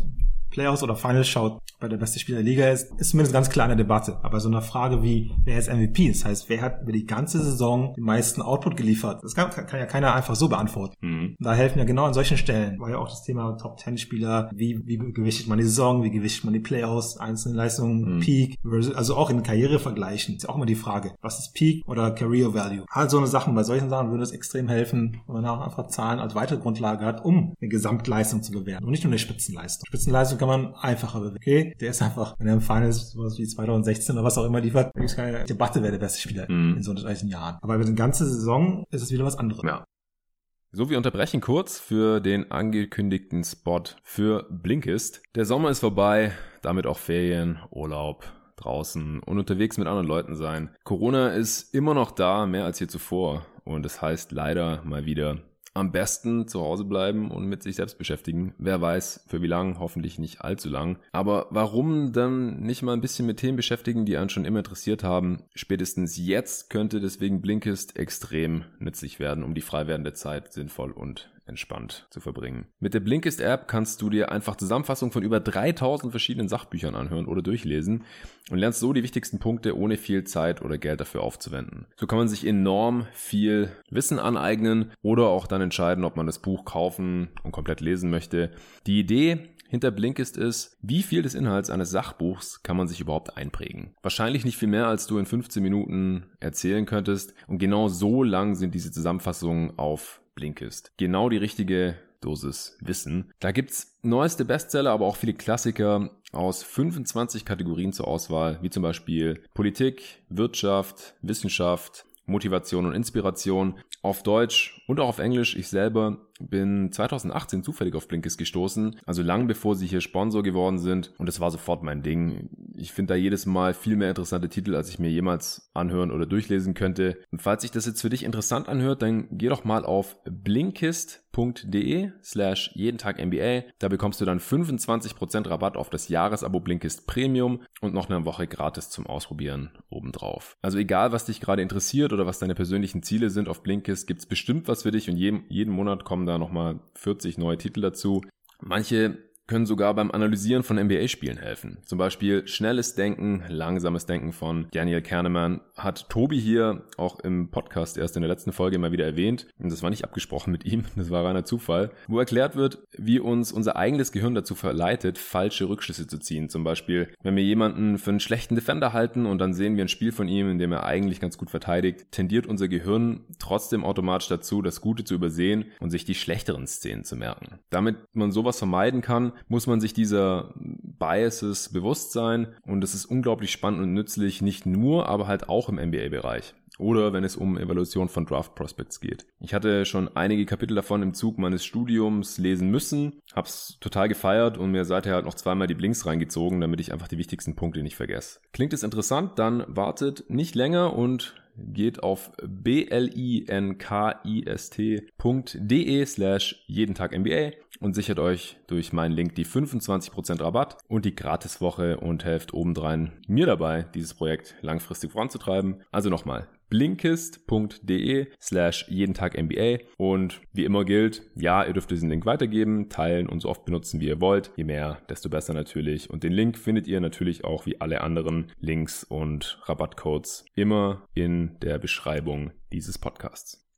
Playoffs oder Finals schaut, bei der beste Spieler der Liga ist, ist zumindest ganz klar eine Debatte. Aber so eine Frage wie, wer ist MVP? Das heißt, wer hat über die ganze Saison den meisten Output geliefert? Das kann, kann ja keiner einfach so beantworten. Mhm. Da helfen ja genau an solchen Stellen, war ja auch das Thema Top-10-Spieler, wie, wie gewichtet man die Saison, wie gewichtet man die Playoffs, einzelne Leistungen, mhm. Peak, also auch in Karrierevergleichen, ist ja auch immer die Frage, was ist Peak oder Career Value? All so eine Sachen, bei solchen Sachen würde es extrem helfen, wenn man auch einfach Zahlen als weitere Grundlage hat, um eine Gesamtleistung zu bewerten und nicht nur eine Spitzenleistung. Spitzenleistung kann man einfacher bewerten. Okay, der ist einfach, wenn er im Finals sowas wie 2016 oder was auch immer liefert, da gibt es keine Debatte, wer der beste Spieler mhm. in so solchen Jahren. Aber über die ganze Saison ist es wieder was anderes. Ja. So, wir unterbrechen kurz für den angekündigten Spot für Blinkist. Der Sommer ist vorbei, damit auch Ferien, Urlaub, draußen und unterwegs mit anderen Leuten sein. Corona ist immer noch da, mehr als je zuvor. Und das heißt leider mal wieder am besten zu Hause bleiben und mit sich selbst beschäftigen. Wer weiß, für wie lang, hoffentlich nicht allzu lang. Aber warum dann nicht mal ein bisschen mit Themen beschäftigen, die einen schon immer interessiert haben? Spätestens jetzt könnte deswegen Blinkist extrem nützlich werden, um die frei werdende Zeit sinnvoll und entspannt zu verbringen. Mit der Blinkist App kannst du dir einfach Zusammenfassungen von über 3000 verschiedenen Sachbüchern anhören oder durchlesen und lernst so die wichtigsten Punkte, ohne viel Zeit oder Geld dafür aufzuwenden. So kann man sich enorm viel Wissen aneignen oder auch dann entscheiden, ob man das Buch kaufen und komplett lesen möchte. Die Idee hinter Blinkist ist, wie viel des Inhalts eines Sachbuchs kann man sich überhaupt einprägen? Wahrscheinlich nicht viel mehr, als du in 15 Minuten erzählen könntest. Und genau so lang sind diese Zusammenfassungen auf Blinkist. Genau die richtige Dosis Wissen. Da gibt's neueste Bestseller, aber auch viele Klassiker aus 25 Kategorien zur Auswahl, wie zum Beispiel Politik, Wirtschaft, Wissenschaft, Motivation und Inspiration auf Deutsch und auch auf Englisch. Ich selber bin 2018 zufällig auf Blinkist gestoßen, also lang bevor sie hier Sponsor geworden sind und es war sofort mein Ding. Ich finde da jedes Mal viel mehr interessante Titel, als ich mir jemals anhören oder durchlesen könnte. Und falls sich das jetzt für dich interessant anhört, dann geh doch mal auf blinkist.de slash jeden Tag MBA. Da bekommst du dann 25% Rabatt auf das Jahresabo Blinkist Premium und noch eine Woche gratis zum Ausprobieren obendrauf. Also egal, was dich gerade interessiert oder was deine persönlichen Ziele sind auf Blinkist, gibt's bestimmt was für dich und jeden, jeden Monat kommen da nochmal 40 neue Titel dazu. Manche können sogar beim Analysieren von NBA-Spielen helfen. Zum Beispiel Schnelles Denken, Langsames Denken von Daniel Kahneman hat Tobi hier auch im Podcast erst in der letzten Folge mal wieder erwähnt. Und das war nicht abgesprochen mit ihm, das war reiner Zufall, wo erklärt wird, wie uns unser eigenes Gehirn dazu verleitet, falsche Rückschlüsse zu ziehen. Zum Beispiel, wenn wir jemanden für einen schlechten Defender halten und dann sehen wir ein Spiel von ihm, in dem er eigentlich ganz gut verteidigt, tendiert unser Gehirn trotzdem automatisch dazu, das Gute zu übersehen und sich die schlechteren Szenen zu merken. Damit man sowas vermeiden kann, muss man sich dieser Biases bewusst sein und es ist unglaublich spannend und nützlich, nicht nur, aber halt auch im NBA-Bereich oder wenn es um Evaluation von Draft Prospects geht. Ich hatte schon einige Kapitel davon im Zug meines Studiums lesen müssen, hab's total gefeiert und mir seither halt noch zweimal die Blinks reingezogen, damit ich einfach die wichtigsten Punkte nicht vergesse. Klingt es interessant, dann wartet nicht länger und geht auf blinkist.de slash jeden Tag MBA und sichert euch durch meinen Link die 25% Rabatt und die Gratiswoche und helft obendrein mir dabei, dieses Projekt langfristig voranzutreiben. Also nochmal blinkist.de slash jeden Tag MBA und wie immer gilt, ja, ihr dürft diesen Link weitergeben, teilen und so oft benutzen, wie ihr wollt. Je mehr, desto besser natürlich. Und den Link findet ihr natürlich auch wie alle anderen Links und Rabattcodes immer in der Beschreibung dieses Podcasts.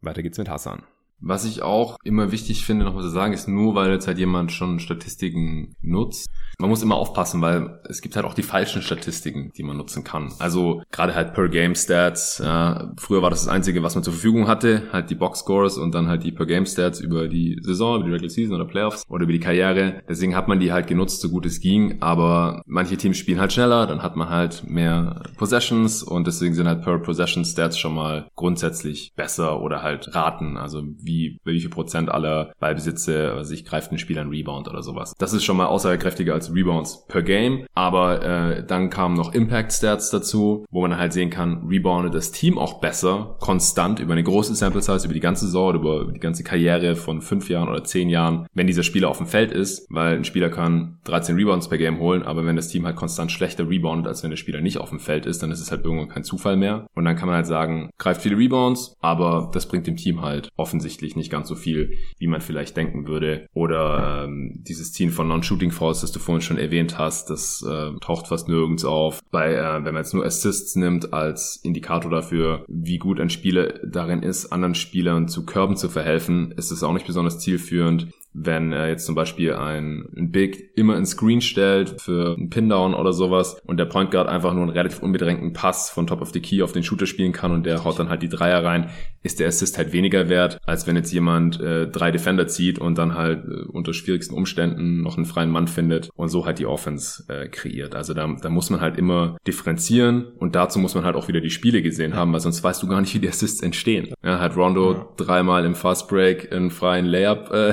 Weiter geht's mit Hassan. Was ich auch immer wichtig finde, nochmal zu sagen, ist nur, weil jetzt halt jemand schon Statistiken nutzt. Man muss immer aufpassen, weil es gibt halt auch die falschen Statistiken, die man nutzen kann. Also gerade halt per Game Stats. Ja, früher war das das Einzige, was man zur Verfügung hatte, halt die Box Scores und dann halt die per Game Stats über die Saison, über die Regular Season oder Playoffs oder über die Karriere. Deswegen hat man die halt genutzt, so gut es ging. Aber manche Teams spielen halt schneller, dann hat man halt mehr Possessions und deswegen sind halt per Possession Stats schon mal grundsätzlich besser oder halt Raten. Also wie, wie viel Prozent aller Ballbesitze, also ich greift ein Spieler einen Rebound oder sowas. Das ist schon mal aussagekräftiger als Rebounds per Game. Aber äh, dann kamen noch Impact Stats dazu, wo man halt sehen kann, reboundet das Team auch besser, konstant über eine große Sample Size, über die ganze Saison oder über die ganze Karriere von fünf Jahren oder zehn Jahren, wenn dieser Spieler auf dem Feld ist, weil ein Spieler kann 13 Rebounds per Game holen, aber wenn das Team halt konstant schlechter reboundet, als wenn der Spieler nicht auf dem Feld ist, dann ist es halt irgendwann kein Zufall mehr. Und dann kann man halt sagen, greift viele Rebounds, aber das bringt dem Team halt offensichtlich offensichtlich nicht ganz so viel, wie man vielleicht denken würde. Oder ähm, dieses Ziehen von Non-Shooting Falls, das du vorhin schon erwähnt hast, das äh, taucht fast nirgends auf. Bei, äh, wenn man jetzt nur Assists nimmt als Indikator dafür, wie gut ein Spieler darin ist, anderen Spielern zu Körben zu verhelfen, ist es auch nicht besonders zielführend wenn er jetzt zum Beispiel ein, ein Big immer ein Screen stellt für einen Pin-Down oder sowas und der Point Guard einfach nur einen relativ unbedrängten Pass von Top of the Key auf den Shooter spielen kann und der haut dann halt die Dreier rein, ist der Assist halt weniger wert, als wenn jetzt jemand äh, drei Defender zieht und dann halt äh, unter schwierigsten Umständen noch einen freien Mann findet und so halt die Offense äh, kreiert. Also da, da muss man halt immer differenzieren und dazu muss man halt auch wieder die Spiele gesehen haben, weil sonst weißt du gar nicht, wie die Assists entstehen. Ja, hat Rondo ja. dreimal im Fast Break einen freien Layup äh,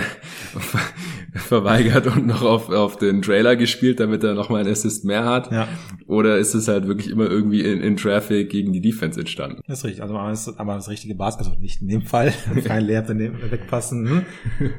verweigert und noch auf, auf den Trailer gespielt, damit er nochmal einen Assist mehr hat? Ja. Oder ist es halt wirklich immer irgendwie in, in Traffic gegen die Defense entstanden? Das ist richtig. Also aber das, aber das richtige Basketball, also nicht in dem Fall, kein Leer wegpassen. Hm?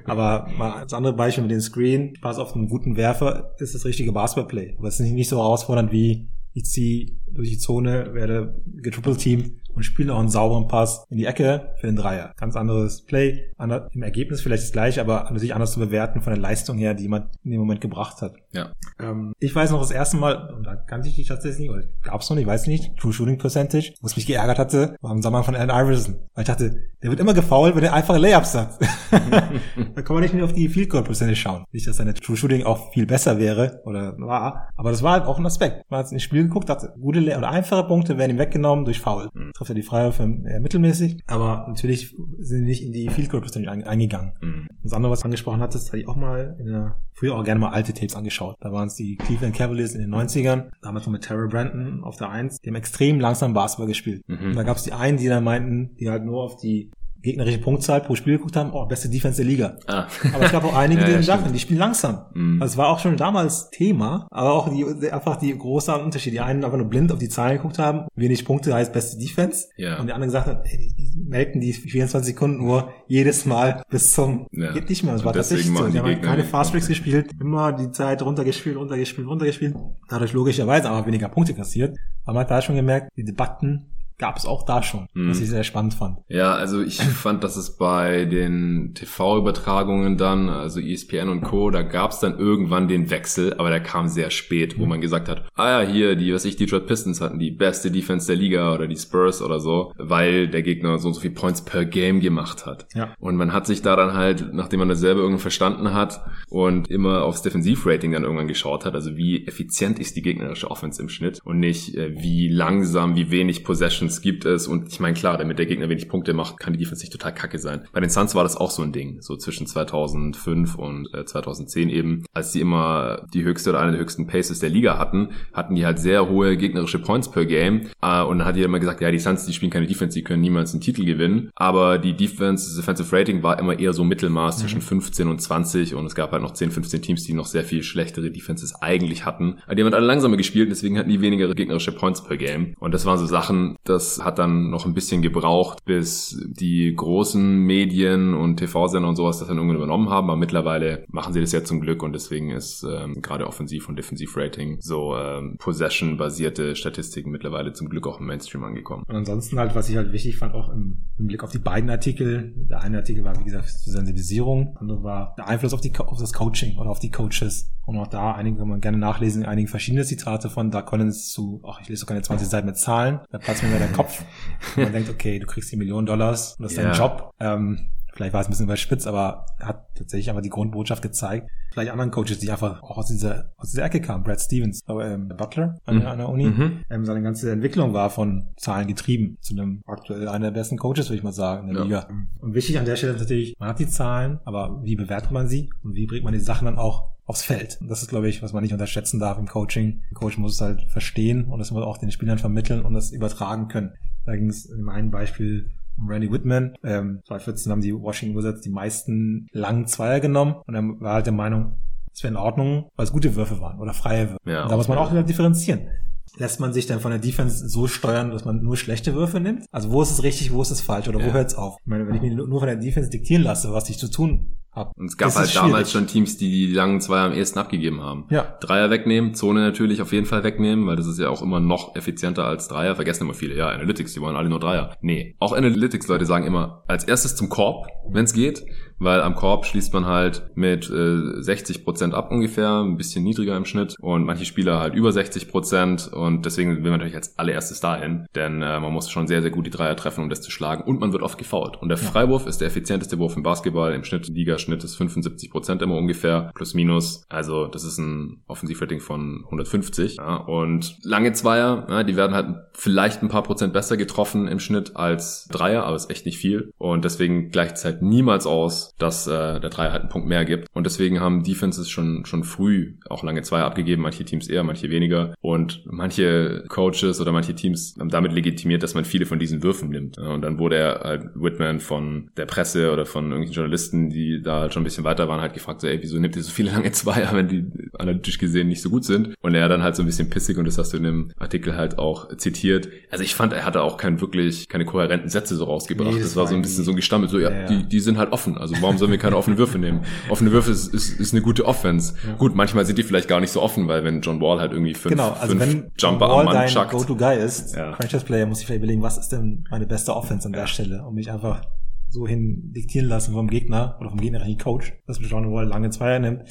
Aber mal als andere Beispiel mit dem Screen, Pass auf einen guten Werfer ist das richtige Basketballplay. Aber es ist nicht so herausfordernd wie ich ziehe durch die Zone, werde getrippelteamt und spielen auch einen sauberen Pass in die Ecke für den Dreier. Ganz anderes Play, im Ergebnis vielleicht das gleiche, aber natürlich anders zu bewerten von der Leistung her, die man in dem Moment gebracht hat. Ja. Ähm, ich weiß noch das erste Mal, und da kannte ich dich tatsächlich nicht, oder gab's noch nicht, weiß nicht, True Shooting Percentage, was mich geärgert hatte, war im Sommer von Allen Iverson. Weil ich dachte, der wird immer gefoult, wenn er einfache Layups hat. da kann man nicht mehr auf die Field Goal Percentage schauen. Nicht, dass seine True Shooting auch viel besser wäre oder war, aber das war halt auch ein Aspekt. Man hat ins Spiel geguckt, dachte, gute Lay oder einfache Punkte werden ihm weggenommen durch Foul. Mhm trifft er die Freiwürfe eher mittelmäßig, aber natürlich sind sie nicht in die Field Goal Percentage eingegangen. Mhm. Das andere, was du angesprochen hattest, hatte ich auch mal in der, früher auch gerne mal alte Tapes angeschaut. Da waren es die Cleveland Cavaliers in den 90ern, damals noch mit Terry Brandon auf der 1, die haben extrem langsam Basketball gespielt. Mhm. Und da gab es die einen, die dann meinten, die halt nur auf die gegnerische Punktzahl pro Spiel geguckt haben, oh, beste Defense der Liga. Ah. Aber es gab auch einige, die ja, sagten, die spielen langsam. Mhm. Also es war auch schon damals Thema, aber auch die, einfach die großen Unterschiede. Die einen einfach nur blind auf die Zahlen geguckt haben, wenig Punkte heißt beste Defense. Ja. Und die anderen gesagt haben, ey, die, die melken die 24 Sekunden nur jedes Mal bis zum, ja. geht nicht mehr. Es war tatsächlich so. Die, die haben keine Fast Breaks gespielt, immer die Zeit runtergespielt, runtergespielt, runtergespielt. Dadurch logischerweise aber weniger Punkte kassiert. Aber man hat da schon gemerkt, die Debatten gab es auch da schon, hm. was ich sehr spannend fand. Ja, also ich fand, dass es bei den TV-Übertragungen dann, also ESPN und Co., da gab es dann irgendwann den Wechsel, aber der kam sehr spät, wo hm. man gesagt hat, ah ja, hier, die, was ich, die Detroit Pistons hatten die beste Defense der Liga oder die Spurs oder so, weil der Gegner so und so viel Points per Game gemacht hat. Ja. Und man hat sich da dann halt, nachdem man das selber irgendwann verstanden hat und immer aufs Defensivrating dann irgendwann geschaut hat, also wie effizient ist die gegnerische Offense im Schnitt und nicht äh, wie langsam, wie wenig Possession Possessions gibt es und ich meine, klar, damit der Gegner wenig Punkte macht, kann die Defense nicht total kacke sein. Bei den Suns war das auch so ein Ding, so zwischen 2005 und äh, 2010 eben, als die immer die höchste oder eine der höchsten Paces der Liga hatten, hatten die halt sehr hohe gegnerische Points per Game äh, und dann hat jeder immer gesagt, ja, die Suns, die spielen keine Defense, die können niemals einen Titel gewinnen, aber die Defense, das Defensive Rating war immer eher so Mittelmaß mhm. zwischen 15 und 20 und es gab halt noch 10, 15 Teams, die noch sehr viel schlechtere Defenses eigentlich hatten. Aber die haben halt alle langsamer gespielt, deswegen hatten die weniger gegnerische Points per Game und das waren so Sachen, das hat dann noch ein bisschen gebraucht, bis die großen Medien und TV-Sender und sowas das dann irgendwann übernommen haben. Aber mittlerweile machen sie das ja zum Glück und deswegen ist ähm, gerade Offensiv- und Defensiv-Rating so ähm, Possession-basierte Statistiken mittlerweile zum Glück auch im Mainstream angekommen. Und ansonsten halt, was ich halt wichtig fand, auch im, im Blick auf die beiden Artikel. Der eine Artikel war, wie gesagt, zur Sensibilisierung. Der andere war der Einfluss auf, die, auf das Coaching oder auf die Coaches. Und auch da einige kann man gerne nachlesen, einige verschiedene Zitate von Doug Collins zu, ach, ich lese doch keine 20 Seiten mit Zahlen, da platzt mir der Kopf. Und man denkt, okay, du kriegst die Millionen Dollars und das ist yeah. dein Job. Ähm, vielleicht war es ein bisschen überspitzt, aber hat tatsächlich einfach die Grundbotschaft gezeigt. Vielleicht anderen Coaches, die einfach auch aus dieser, aus dieser Ecke kamen. Brad Stevens, ähm, Butler an, mhm. an der Uni. Mhm. Ähm, seine ganze Entwicklung war von Zahlen getrieben. Zu einem aktuell einer der besten Coaches, würde ich mal sagen, in der ja. Liga. Und wichtig an der Stelle ist natürlich, man hat die Zahlen, aber wie bewertet man sie? Und wie bringt man die Sachen dann auch aufs Feld. Und das ist, glaube ich, was man nicht unterschätzen darf im Coaching. Der Coach muss es halt verstehen und das muss auch den Spielern vermitteln und das übertragen können. Da ging es in meinem Beispiel Randy Whitman. Ähm, 2014 haben die Washington Wizards die meisten langen Zweier genommen und er war halt der Meinung, es wäre in Ordnung, weil es gute Würfe waren oder freie Würfe. Ja, da muss man auch wieder differenzieren. Lässt man sich dann von der Defense so steuern, dass man nur schlechte Würfe nimmt? Also wo ist es richtig, wo ist es falsch oder ja. wo hört es auf? Ich meine, wenn ich mir nur von der Defense diktieren lasse, was ich zu tun habe. Und es gab halt damals schon Teams, die die langen Zweier am ehesten abgegeben haben. Ja. Dreier wegnehmen, Zone natürlich auf jeden Fall wegnehmen, weil das ist ja auch immer noch effizienter als Dreier. Vergessen immer viele, ja, Analytics, die wollen alle nur Dreier. Nee, auch Analytics-Leute sagen immer, als erstes zum Korb, wenn es geht, weil am Korb schließt man halt mit äh, 60% ab ungefähr, ein bisschen niedriger im Schnitt. Und manche Spieler halt über 60% und deswegen will man natürlich als allererstes dahin, denn äh, man muss schon sehr, sehr gut die Dreier treffen, um das zu schlagen. Und man wird oft gefault. Und der. Freiwurf ist der effizienteste Wurf im Basketball, im Schnitt, Ligaschnitt ist 75% immer ungefähr, plus minus, also das ist ein Offensivrating von 150 ja, und lange Zweier, ja, die werden halt vielleicht ein paar Prozent besser getroffen im Schnitt als Dreier, aber ist echt nicht viel. Und deswegen gleicht es halt niemals aus, dass äh, der Dreier halt einen Punkt mehr gibt. Und deswegen haben Defenses schon, schon früh auch lange Zweier abgegeben, manche Teams eher, manche weniger. Und manche Coaches oder manche Teams haben damit legitimiert, dass man viele von diesen Würfen nimmt. Und dann wurde er halt Whitman von der Presse oder von irgendwelchen Journalisten, die da halt schon ein bisschen weiter waren, halt gefragt, so, ey, wieso nimmt ihr so viele lange Zweier, wenn die analytisch gesehen nicht so gut sind? Und er dann halt so ein bisschen pissig und das hast du in dem Artikel halt auch zitiert. Also ich fand, er hatte auch kein wirklich, keine kohärenten Sätze so rausgebracht. Nee, das, das war so ein bisschen so gestammelt, so, ja, ja, ja. Die, die sind halt offen. Also warum sollen wir keine offenen Würfe nehmen? Offene Würfe ist, ist, ist eine gute Offense. Ja. Gut, manchmal sind die vielleicht gar nicht so offen, weil wenn John Wall halt irgendwie fünf, genau, also fünf wenn Jumper Wall am Mann dein chuckt. Go-To-Guy ist, ja. Franchise-Player, muss ich vielleicht überlegen, was ist denn meine beste Offense an der Stelle, um mich einfach so hin diktieren lassen vom Gegner oder vom gegnerischen Coach, dass John Wall lange Zweier nimmt.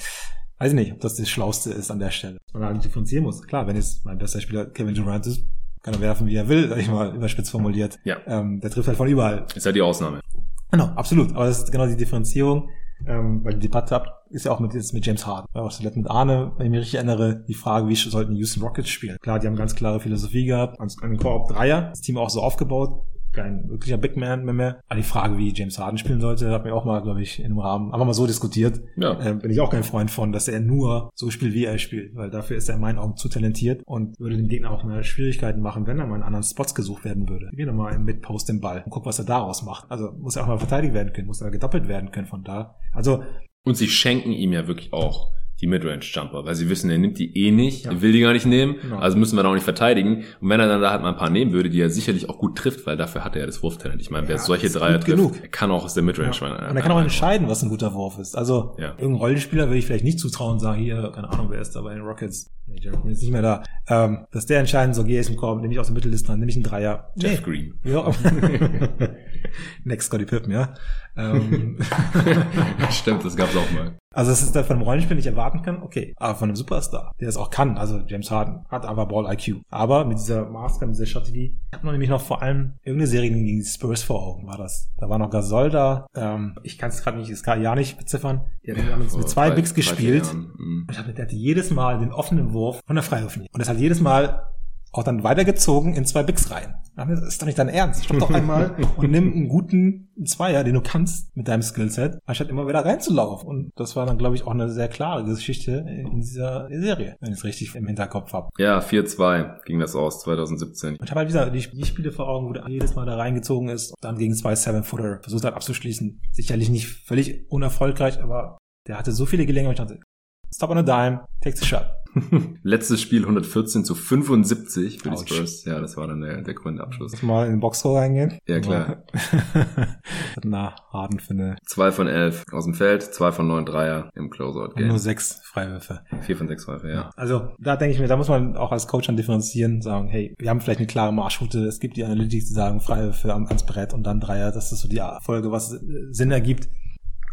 Weiß ich nicht, ob das das Schlauste ist an der Stelle. Man halt differenzieren muss. Klar, wenn jetzt mein bester Spieler Kevin Durant ist, kann er werfen, wie er will, sag ich mal, überspitzt formuliert. Ja. Ähm, der trifft halt von überall. Ist ja die Ausnahme. Genau, absolut. Aber das ist genau die Differenzierung, ähm, weil die Debatte ist ja auch mit, jetzt mit James Harden. Ja, auch zuletzt mit Arne, wenn ich mich richtig erinnere, die Frage, wie sollten die Houston Rockets spielen? Klar, die haben ganz klare Philosophie gehabt, an den Korb Dreier, das Team auch so aufgebaut, kein wirklicher Big Man mehr. mehr. Aber die Frage, wie James Harden spielen sollte, hat mir auch mal, glaube ich, in einem Rahmen einfach mal so diskutiert. Ja. Ähm, bin ich auch kein Freund von, dass er nur so spielt, wie er spielt, weil dafür ist er in meinen Augen zu talentiert und würde dem Gegner auch mehr Schwierigkeiten machen, wenn er mal in anderen Spots gesucht werden würde. Geh doch mal mit Post den Ball und guck, was er daraus macht. Also muss er auch mal verteidigt werden können, muss er gedoppelt werden können von da. Also und sie schenken ihm ja wirklich auch die Midrange-Jumper, weil sie wissen, er nimmt die eh nicht, ja. er will die gar nicht nehmen, genau. also müssen wir da auch nicht verteidigen. Und wenn er dann da halt mal ein paar nehmen würde, die er sicherlich auch gut trifft, weil dafür hat er ja das Wurftalent. Ich meine, wer ja, solche Dreier trifft, genug. er kann auch aus der Midrange. Ja. Und er kann auch entscheiden, was ein guter Wurf ist. Also ja. irgendein Rollenspieler würde ich vielleicht nicht zutrauen und sagen, hier, keine Ahnung, wer ist da bei den Rockets? Jeff Green ist nicht mehr da. Ähm, dass der entscheiden soll, geh jetzt im Korb, nehme ich aus der Mittelliste an, nehme ich einen Dreier. Jeff nee. Green. Ja. Next Scotty Pippen, ja. Ähm. Stimmt, das gab's auch mal. Also das ist der von einem Rollenspiel nicht erwarten kann, okay. Aber von einem Superstar, der das auch kann, also James Harden hat einfach Ball IQ. Aber mit dieser Maske, mit dieser Strategie, hat man nämlich noch vor allem irgendeine Serie gegen die Spurs vor Augen, war das. Da war noch Gasol da, ähm, ich kann es gerade nicht, das Jahr nicht beziffern. Die haben ja, mit zwei Bigs gespielt. Mhm. Ich hab, der hatte jedes Mal den offenen Wurf von der Freiwurflinie. Und das hat jedes Mal auch dann weitergezogen in zwei Bigs rein. Das ist doch nicht dein Ernst. Stopp doch einmal und nimm einen guten Zweier, den du kannst mit deinem Skillset, anstatt immer wieder reinzulaufen. Und das war dann, glaube ich, auch eine sehr klare Geschichte in dieser Serie, wenn ich es richtig im Hinterkopf habe. Ja, 4-2 ging das aus 2017. Und ich habe halt wieder die, die Spiele vor Augen, wo der jedes Mal da reingezogen ist und dann gegen zwei Seven-Footer versucht hat abzuschließen. Sicherlich nicht völlig unerfolgreich, aber der hatte so viele Gelegenheiten. Ich dachte, stop on a dime, takes a shot. Letztes Spiel 114 zu 75 für Ouch. die Spurs. Ja, das war dann der, der grüne Abschluss. Mal in den Boxhole reingehen. Ja, klar. Na, Harden finde. Zwei von elf aus dem Feld, zwei von neun Dreier im Closeout-Game. Nur sechs Freiwürfe. Vier von sechs Freiwürfe, ja. Also, da denke ich mir, da muss man auch als Coach dann differenzieren, sagen, hey, wir haben vielleicht eine klare Marschroute, es gibt die Analytics, die sagen Freiwürfe ans Brett und dann Dreier, das ist so die Folge, was Sinn ergibt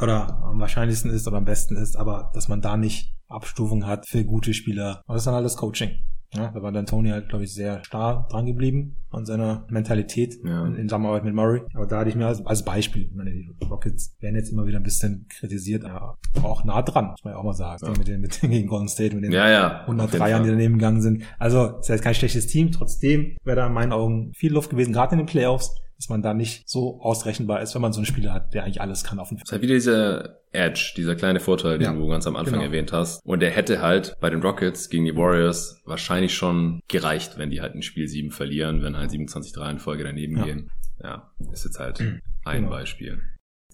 oder am wahrscheinlichsten ist oder am besten ist, aber dass man da nicht Abstufung hat für gute Spieler. Aber das ist dann alles Coaching. Ja, da war dann Tony halt, glaube ich, sehr starr dran geblieben an seiner Mentalität ja. in, in Zusammenarbeit mit Murray. Aber da hatte ich mir als, als Beispiel, ich meine, die Rockets werden jetzt immer wieder ein bisschen kritisiert, aber auch nah dran, muss man ja auch mal sagen. Ja. Mit den, mit den gegen Golden State, mit den ja, ja, 103 Jahren, die daneben gegangen sind. Also, es ist jetzt kein schlechtes Team. Trotzdem wäre da in meinen Augen viel Luft gewesen, gerade in den Playoffs dass man da nicht so ausrechenbar ist, wenn man so einen Spieler hat, der eigentlich alles kann auf dem Feld. Es ist halt wieder dieser Edge, dieser kleine Vorteil, den ja, du ganz am Anfang genau. erwähnt hast. Und der hätte halt bei den Rockets gegen die Warriors wahrscheinlich schon gereicht, wenn die halt ein Spiel 7 verlieren, wenn halt 27 3 in Folge daneben ja. gehen. Ja, ist jetzt halt ein genau. Beispiel.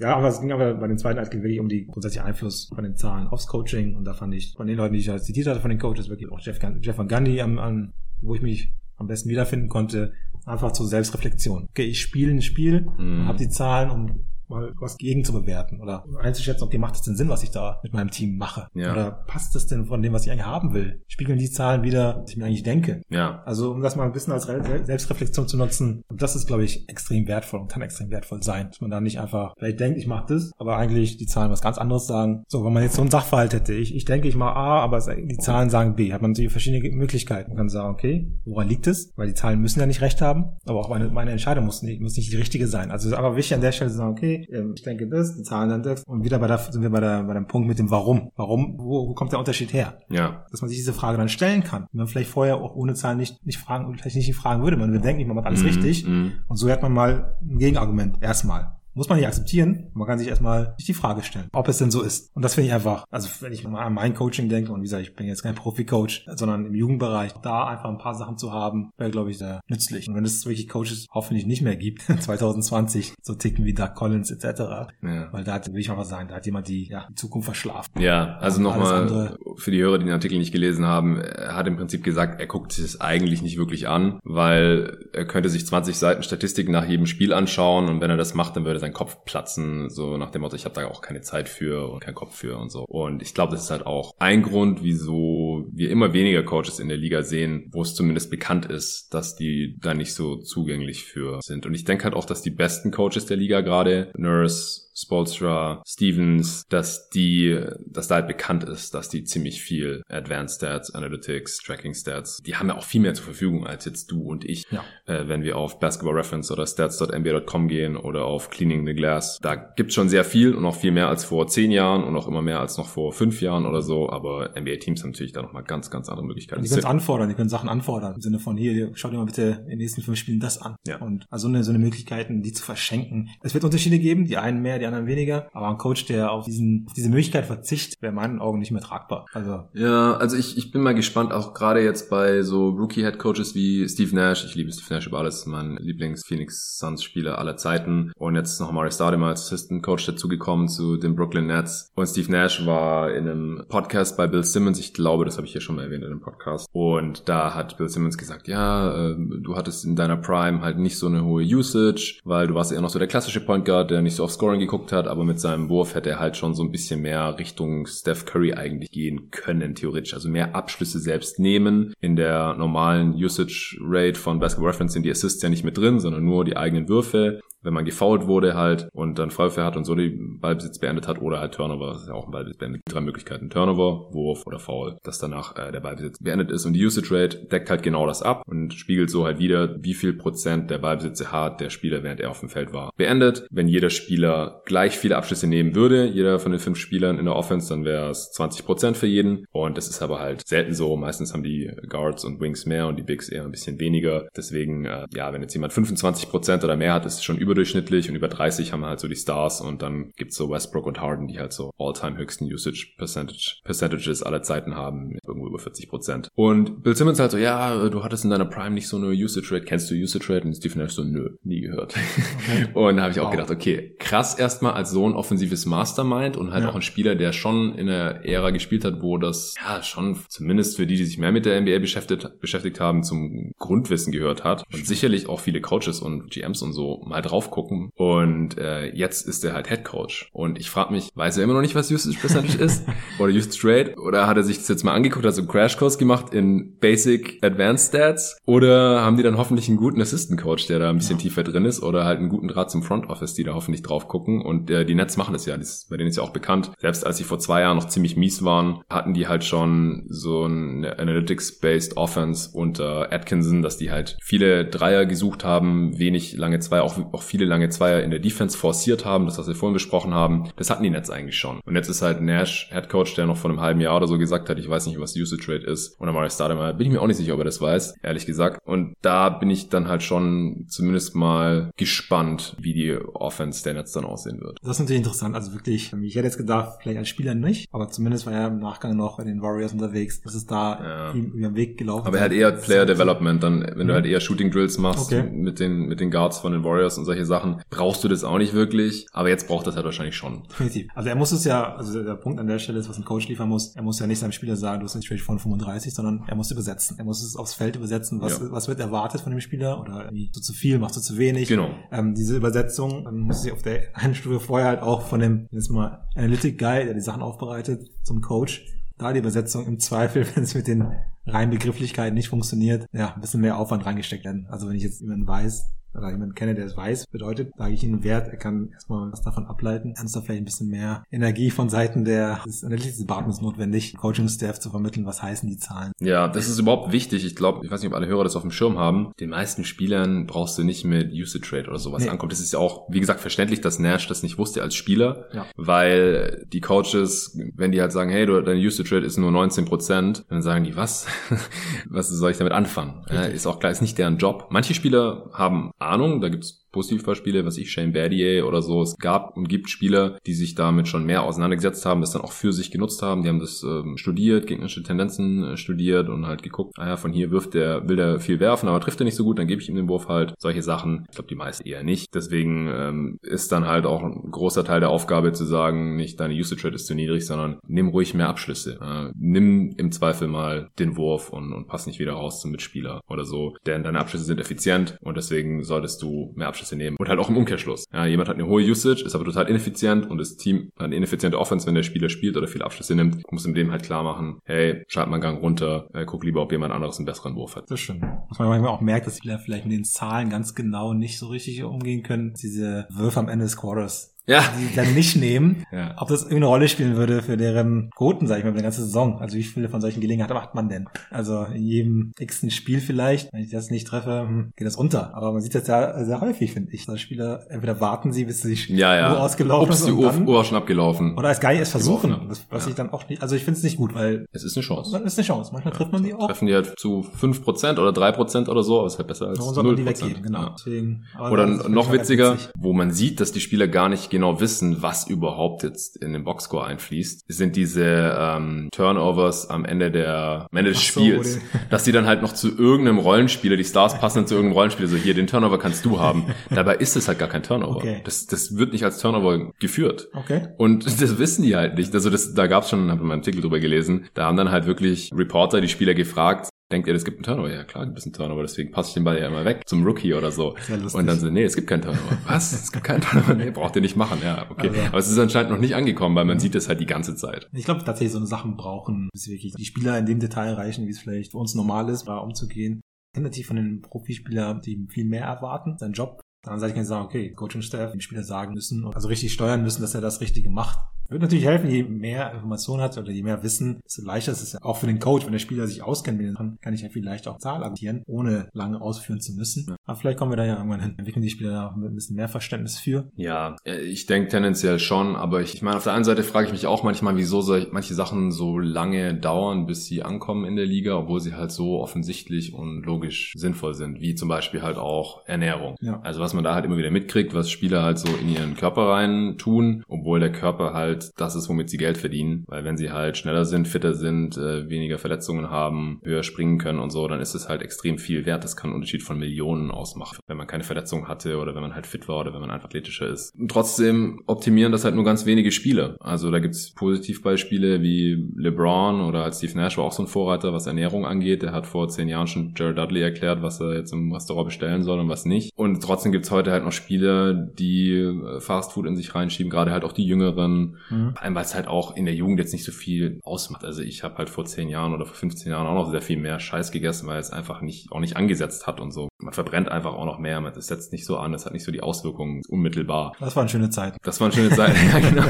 Ja, aber es ging aber bei den zweiten Artikel wirklich um die grundsätzliche Einfluss von den Zahlen aufs Coaching. Und da fand ich von den Leuten, die ich halt zitiert hatte, von den Coaches, wirklich auch Jeff, Jeff Van Gundy, am, an, wo ich mich am besten wiederfinden konnte, einfach zur Selbstreflexion. Okay, ich spiele ein Spiel, mm. habe die Zahlen, um mal was gegen zu bewerten oder einzuschätzen, okay, macht es denn Sinn, was ich da mit meinem Team mache? Ja. Oder passt es denn von dem, was ich eigentlich haben will? Spiegeln die Zahlen wieder, was ich mir eigentlich denke? Ja. Also um das mal ein bisschen als Selbstreflexion zu nutzen, das ist, glaube ich, extrem wertvoll und kann extrem wertvoll sein, dass man da nicht einfach vielleicht denkt, ich mache das, aber eigentlich die Zahlen was ganz anderes sagen. So, wenn man jetzt so einen Sachverhalt hätte, ich, ich denke, ich mache A, aber die Zahlen sagen B, hat man natürlich verschiedene Möglichkeiten. Man kann sagen, okay, woran liegt es? Weil die Zahlen müssen ja nicht recht haben, aber auch meine, meine Entscheidung muss nicht, muss nicht die richtige sein. Also es ist aber wichtig an der Stelle zu sagen, okay, ähm, ich denke das, die Zahlen dann das und wieder bei der, sind wir bei, der, bei dem Punkt mit dem Warum. Warum, wo, wo kommt der Unterschied her? Ja. Dass man sich diese Frage dann stellen kann. Wenn man vielleicht vorher auch ohne Zahlen nicht, nicht fragen, vielleicht nicht fragen würde. Man würde denken, man macht alles mm, richtig. Mm. Und so hat man mal ein Gegenargument erstmal. Muss man nicht akzeptieren. Man kann sich erstmal die Frage stellen, ob es denn so ist. Und das finde ich einfach, also wenn ich mal an mein Coaching denke, und wie gesagt, ich bin jetzt kein Profi-Coach, sondern im Jugendbereich, da einfach ein paar Sachen zu haben, wäre, glaube ich, sehr nützlich. Und wenn es wirklich Coaches hoffentlich nicht mehr gibt, 2020, so ticken wie Doug Collins etc., ja. weil da hat, will ich mal was sagen, da hat jemand die, ja, die Zukunft verschlafen. Ja, also nochmal für die Hörer, die den Artikel nicht gelesen haben, er hat im Prinzip gesagt, er guckt sich es eigentlich nicht wirklich an, weil er könnte sich 20 Seiten Statistiken nach jedem Spiel anschauen und wenn er das macht, dann würde er sein Kopf platzen, so nach dem Motto, ich habe da auch keine Zeit für und keinen Kopf für und so. Und ich glaube, das ist halt auch ein Grund, wieso wir immer weniger Coaches in der Liga sehen, wo es zumindest bekannt ist, dass die da nicht so zugänglich für sind. Und ich denke halt auch, dass die besten Coaches der Liga gerade, Nurse, Spolstra, Stevens, dass die, dass da halt bekannt ist, dass die ziemlich viel Advanced Stats, Analytics, Tracking Stats, die haben ja auch viel mehr zur Verfügung als jetzt du und ich, ja. äh, wenn wir auf Basketball Reference oder stats.nba.com gehen oder auf Cleaning the Glass. Da gibt's schon sehr viel und auch viel mehr als vor zehn Jahren und auch immer mehr als noch vor fünf Jahren oder so, aber NBA-Teams haben natürlich da nochmal ganz, ganz andere Möglichkeiten. Die können es anfordern, die können Sachen anfordern, im Sinne von hier, schau dir mal bitte in den nächsten fünf Spielen das an. Ja. Und also eine, so eine Möglichkeiten, die zu verschenken. Es wird Unterschiede geben, die einen mehr, die die anderen weniger. Aber ein Coach, der auf diesen, auf diese Möglichkeit verzichtet, wäre in meinen Augen nicht mehr tragbar. Also. Ja, also ich, ich bin mal gespannt, auch gerade jetzt bei so Rookie-Head Coaches wie Steve Nash. Ich liebe Steve Nash über alles, mein Lieblings-Phoenix Suns-Spieler aller Zeiten. Und jetzt noch Mari Stoudemire als Assistant Coach dazugekommen zu den Brooklyn Nets. Und Steve Nash war in einem Podcast bei Bill Simmons. Ich glaube, das habe ich hier schon mal erwähnt in einem Podcast. Und da hat Bill Simmons gesagt, ja, äh, du hattest in deiner Prime halt nicht so eine hohe Usage, weil du warst eher noch so der klassische Point Guard, der nicht so auf Scoring geguckt hat, aber mit seinem Wurf hätte er halt schon so ein bisschen mehr Richtung Steph Curry eigentlich gehen können, theoretisch. Also mehr Abschlüsse selbst nehmen. In der normalen Usage Rate von Basketball Reference sind die Assists ja nicht mit drin, sondern nur die eigenen Würfe wenn man gefoult wurde halt und dann Freiwürfe hat und so die Ballbesitz beendet hat oder halt Turnover, das ist ja auch ein Ballbesitz beendet. Drei Möglichkeiten. Turnover, Wurf oder Foul, dass danach äh, der Ballbesitz beendet ist und die Usage Rate deckt halt genau das ab und spiegelt so halt wieder, wie viel Prozent der Ballbesitze hat der Spieler, während er auf dem Feld war, beendet. Wenn jeder Spieler gleich viele Abschlüsse nehmen würde, jeder von den fünf Spielern in der Offense, dann wäre es 20 Prozent für jeden und das ist aber halt selten so. Meistens haben die Guards und Wings mehr und die Bigs eher ein bisschen weniger. Deswegen, äh, ja, wenn jetzt jemand 25 Prozent oder mehr hat, ist es schon über überdurchschnittlich und über 30 haben wir halt so die Stars und dann gibt's so Westbrook und Harden, die halt so all-time höchsten Usage Percentage, Percentages aller Zeiten haben, irgendwo über 40 Prozent. Und Bill Simmons halt so, ja, du hattest in deiner Prime nicht so eine Usage Rate, kennst du Usage Rate? Und Steve Nash so, nö, nie gehört. Okay. und da habe ich auch wow. gedacht, okay, krass erstmal als so ein offensives Mastermind und halt ja. auch ein Spieler, der schon in einer Ära gespielt hat, wo das ja schon zumindest für die, die sich mehr mit der NBA beschäftigt, beschäftigt haben, zum Grundwissen gehört hat und sicherlich auch viele Coaches und GMs und so mal drauf gucken. Und äh, jetzt ist er halt Head Coach. Und ich frage mich, weiß er immer noch nicht, was Usage Percentage ist? Oder Usage Rate? Oder hat er sich das jetzt mal angeguckt, hat so einen Crashkurs gemacht in Basic Advanced Stats? Oder haben die dann hoffentlich einen guten Assistant Coach, der da ein bisschen ja. tiefer drin ist? Oder halt einen guten Draht zum Front Office, die da hoffentlich drauf gucken? Und äh, die Nets machen das ja. Das, bei denen ist ja auch bekannt. Selbst als sie vor zwei Jahren noch ziemlich mies waren, hatten die halt schon so eine Analytics-based Offense unter Atkinson, dass die halt viele Dreier gesucht haben, wenig lange zwei, auch, auch viele lange Zweier in der Defense forciert haben, das was wir vorhin besprochen haben, das hatten die Nets eigentlich schon. Und jetzt ist halt Nash Head Coach, der noch vor einem halben Jahr oder so gesagt hat, ich weiß nicht, was Usage Rate ist. Und Amari Stoudemire, bin ich mir auch nicht sicher, ob er das weiß, ehrlich gesagt. Und da bin ich dann halt schon zumindest mal gespannt, wie die Offense der Nets dann aussehen wird. Das ist natürlich interessant. Also wirklich, ich hätte jetzt gedacht, vielleicht als Spieler nicht, aber zumindest war er im Nachgang noch bei den Warriors unterwegs. Das ist da ja. ihm über den Weg gelaufen. Aber er hat eher Player Development, dann, wenn mhm. du halt eher Shooting Drills machst okay. mit den, mit den Guards von den Warriors und solche Sachen, brauchst du das auch nicht wirklich. Aber jetzt braucht das halt wahrscheinlich schon. Definitiv. Also er muss es ja, also der Punkt an der Stelle ist, was ein Coach liefern muss, er muss ja nicht seinem Spieler sagen, du hast nicht von 35, sondern er muss übersetzen. Er muss es aufs Feld übersetzen, was, ja. was wird erwartet von dem Spieler oder irgendwie so zu viel, machst du zu wenig. Genau. Ähm, diese Übersetzung ähm, muss sich auf der einen Stufe vorher halt auch von dem, jetzt mal Analytic Guy, der die Sachen aufbereitet, zum Coach. Da die Übersetzung im Zweifel, wenn es mit den reinen Begrifflichkeiten nicht funktioniert, ja, ein bisschen mehr Aufwand reingesteckt werden. Also wenn ich jetzt jemanden weiß, oder jemanden kenne, der es weiß, bedeutet, sage ich ihm Wert, er kann erstmal was davon ableiten. Da vielleicht ein bisschen mehr Energie von Seiten der, des Analytics Departments notwendig, Coaching-Staff zu vermitteln, was heißen die Zahlen. Ja, das ist überhaupt wichtig. Ich glaube, ich weiß nicht, ob alle Hörer das auf dem Schirm haben. Den meisten Spielern brauchst du nicht mit Usage Rate oder sowas nee. ankommen. Das ist ja auch, wie gesagt, verständlich, dass Nash das nicht wusste als Spieler, ja. weil die Coaches, wenn die halt sagen, hey, du, deine Usage Rate ist nur 19 Prozent, dann sagen die, was? was soll ich damit anfangen? Ja, ist auch klar, ist nicht deren Job. Manche Spieler haben Ahnung, da gibt's Positivbeispiele, was ich, Shane Battier oder so. Es gab und gibt Spieler, die sich damit schon mehr auseinandergesetzt haben, das dann auch für sich genutzt haben. Die haben das ähm, studiert, gegnerische Tendenzen äh, studiert und halt geguckt, ah ja, von hier wirft der, will der viel werfen, aber trifft er nicht so gut, dann gebe ich ihm den Wurf halt. Solche Sachen. Ich glaube, die meisten eher nicht. Deswegen ähm, ist dann halt auch ein großer Teil der Aufgabe zu sagen, nicht deine Usage Rate ist zu niedrig, sondern nimm ruhig mehr Abschlüsse. Äh, nimm im Zweifel mal den Wurf und, und pass nicht wieder raus zum Mitspieler oder so. Denn deine Abschlüsse sind effizient und deswegen solltest du mehr Abschlüsse Abschlüsse nehmen. Und halt auch im Umkehrschluss. Ja, jemand hat eine hohe Usage, ist aber total ineffizient und das Team hat eine ineffiziente Offense, wenn der Spieler spielt oder viele Abschlüsse nimmt. Muss ihm dem halt klar machen, hey, schalt mal einen Gang runter, äh, guck lieber, ob jemand anderes einen besseren Wurf hat. Das stimmt. Was man manchmal auch merkt, dass Spieler vielleicht mit den Zahlen ganz genau nicht so richtig umgehen können. Diese Würfe am Ende des Quarters ja. die dann nicht nehmen, ja. ob das irgendeine Rolle spielen würde für deren Quoten, sag ich mal, für die ganze Saison. Also wie viele von solchen Gelegenheiten macht man denn? Also in jedem x Spiel vielleicht, wenn ich das nicht treffe, hm, geht das unter. Aber man sieht das ja sehr häufig, finde ich. Also Spieler, entweder warten sie, bis sie ja, ja. Uhr ausgelaufen Ups, ist. die Uhr, Uhr schon abgelaufen. Oder als Geil es versuchen. Das, was ja. ich dann auch nicht, also ich finde es nicht gut, weil. Es ist eine Chance. Man ist eine Chance. Manchmal trifft man die auch. Treffen die halt zu fünf Prozent oder drei Prozent oder so, aber ist halt besser als null die weggeben, genau. Deswegen, oder noch witziger, witzig. wo man sieht, dass die Spieler gar nicht genau wissen, was überhaupt jetzt in den Boxscore einfließt, sind diese ähm, Turnovers am Ende der am Ende des so, Spiels, dass die dann halt noch zu irgendeinem Rollenspieler, die Stars passen dann zu irgendeinem Rollenspieler, so hier, den Turnover kannst du haben. Dabei ist es halt gar kein Turnover. Okay. Das, das wird nicht als Turnover geführt. Okay. Und das wissen die halt nicht. Also das, da gab es schon, habe ich einen Artikel drüber gelesen, da haben dann halt wirklich Reporter die Spieler gefragt, denkt ihr, es gibt einen Turnover? Ja, klar, gibt es einen Turnover, deswegen passe ich den Ball ja immer weg zum Rookie oder so. Und dann so, nee, es gibt keinen Turnover. Was? Es gibt keinen Turnover? Nee, braucht ihr nicht machen. Ja, okay. Also, Aber es ist anscheinend noch nicht angekommen, weil man sieht es halt die ganze Zeit. Ich glaube tatsächlich, so eine Sachen brauchen, bis wirklich die Spieler in dem Detail erreichen, wie es vielleicht für uns normal ist, da umzugehen. Ich kenne natürlich von den Profispielern, die viel mehr erwarten, sein Job. Dann sage ich mir sagen, okay, Coaching-Staff, dem Spieler sagen müssen, also richtig steuern müssen, dass er das Richtige macht. Würde natürlich helfen, je mehr Information hat oder je mehr Wissen, desto leichter ist es ja auch für den Coach, wenn der Spieler sich auskennt mit den kann ich ja viel leichter auch Zahl argumentieren, ohne lange ausführen zu müssen. Ja. Aber vielleicht kommen wir da ja irgendwann hin. Entwickeln die Spieler da ein bisschen mehr Verständnis für. Ja, äh, ich denke tendenziell schon, aber ich, ich meine, auf der einen Seite frage ich mich auch manchmal, wieso soll manche Sachen so lange dauern, bis sie ankommen in der Liga, obwohl sie halt so offensichtlich und logisch sinnvoll sind, wie zum Beispiel halt auch Ernährung. Ja. Also was man da halt immer wieder mitkriegt, was Spieler halt so in ihren Körper rein tun, obwohl der Körper halt halt das ist, womit sie Geld verdienen. Weil wenn sie halt schneller sind, fitter sind, äh, weniger Verletzungen haben, höher springen können und so, dann ist es halt extrem viel wert. Das kann einen Unterschied von Millionen ausmachen, wenn man keine Verletzungen hatte oder wenn man halt fit war oder wenn man einfach athletischer ist. Und trotzdem optimieren das halt nur ganz wenige Spiele. Also da gibt's Positivbeispiele wie LeBron oder als Steve Nash war auch so ein Vorreiter, was Ernährung angeht. Der hat vor zehn Jahren schon Jared Dudley erklärt, was er jetzt im Restaurant bestellen soll und was nicht. Und trotzdem gibt's heute halt noch Spieler, die äh, Fast Food in sich reinschieben, gerade halt auch die Jüngeren, Mhm. Vor allem, weil es halt auch in der Jugend jetzt nicht so viel ausmacht. Also ich habe halt vor zehn Jahren oder vor 15 Jahren auch noch sehr viel mehr Scheiß gegessen, weil es einfach nicht auch nicht angesetzt hat und so. Man verbrennt einfach auch noch mehr, das setzt nicht so an, das hat nicht so die Auswirkungen unmittelbar. Das war eine schöne Zeit. Das war eine schöne Zeit, ja genau.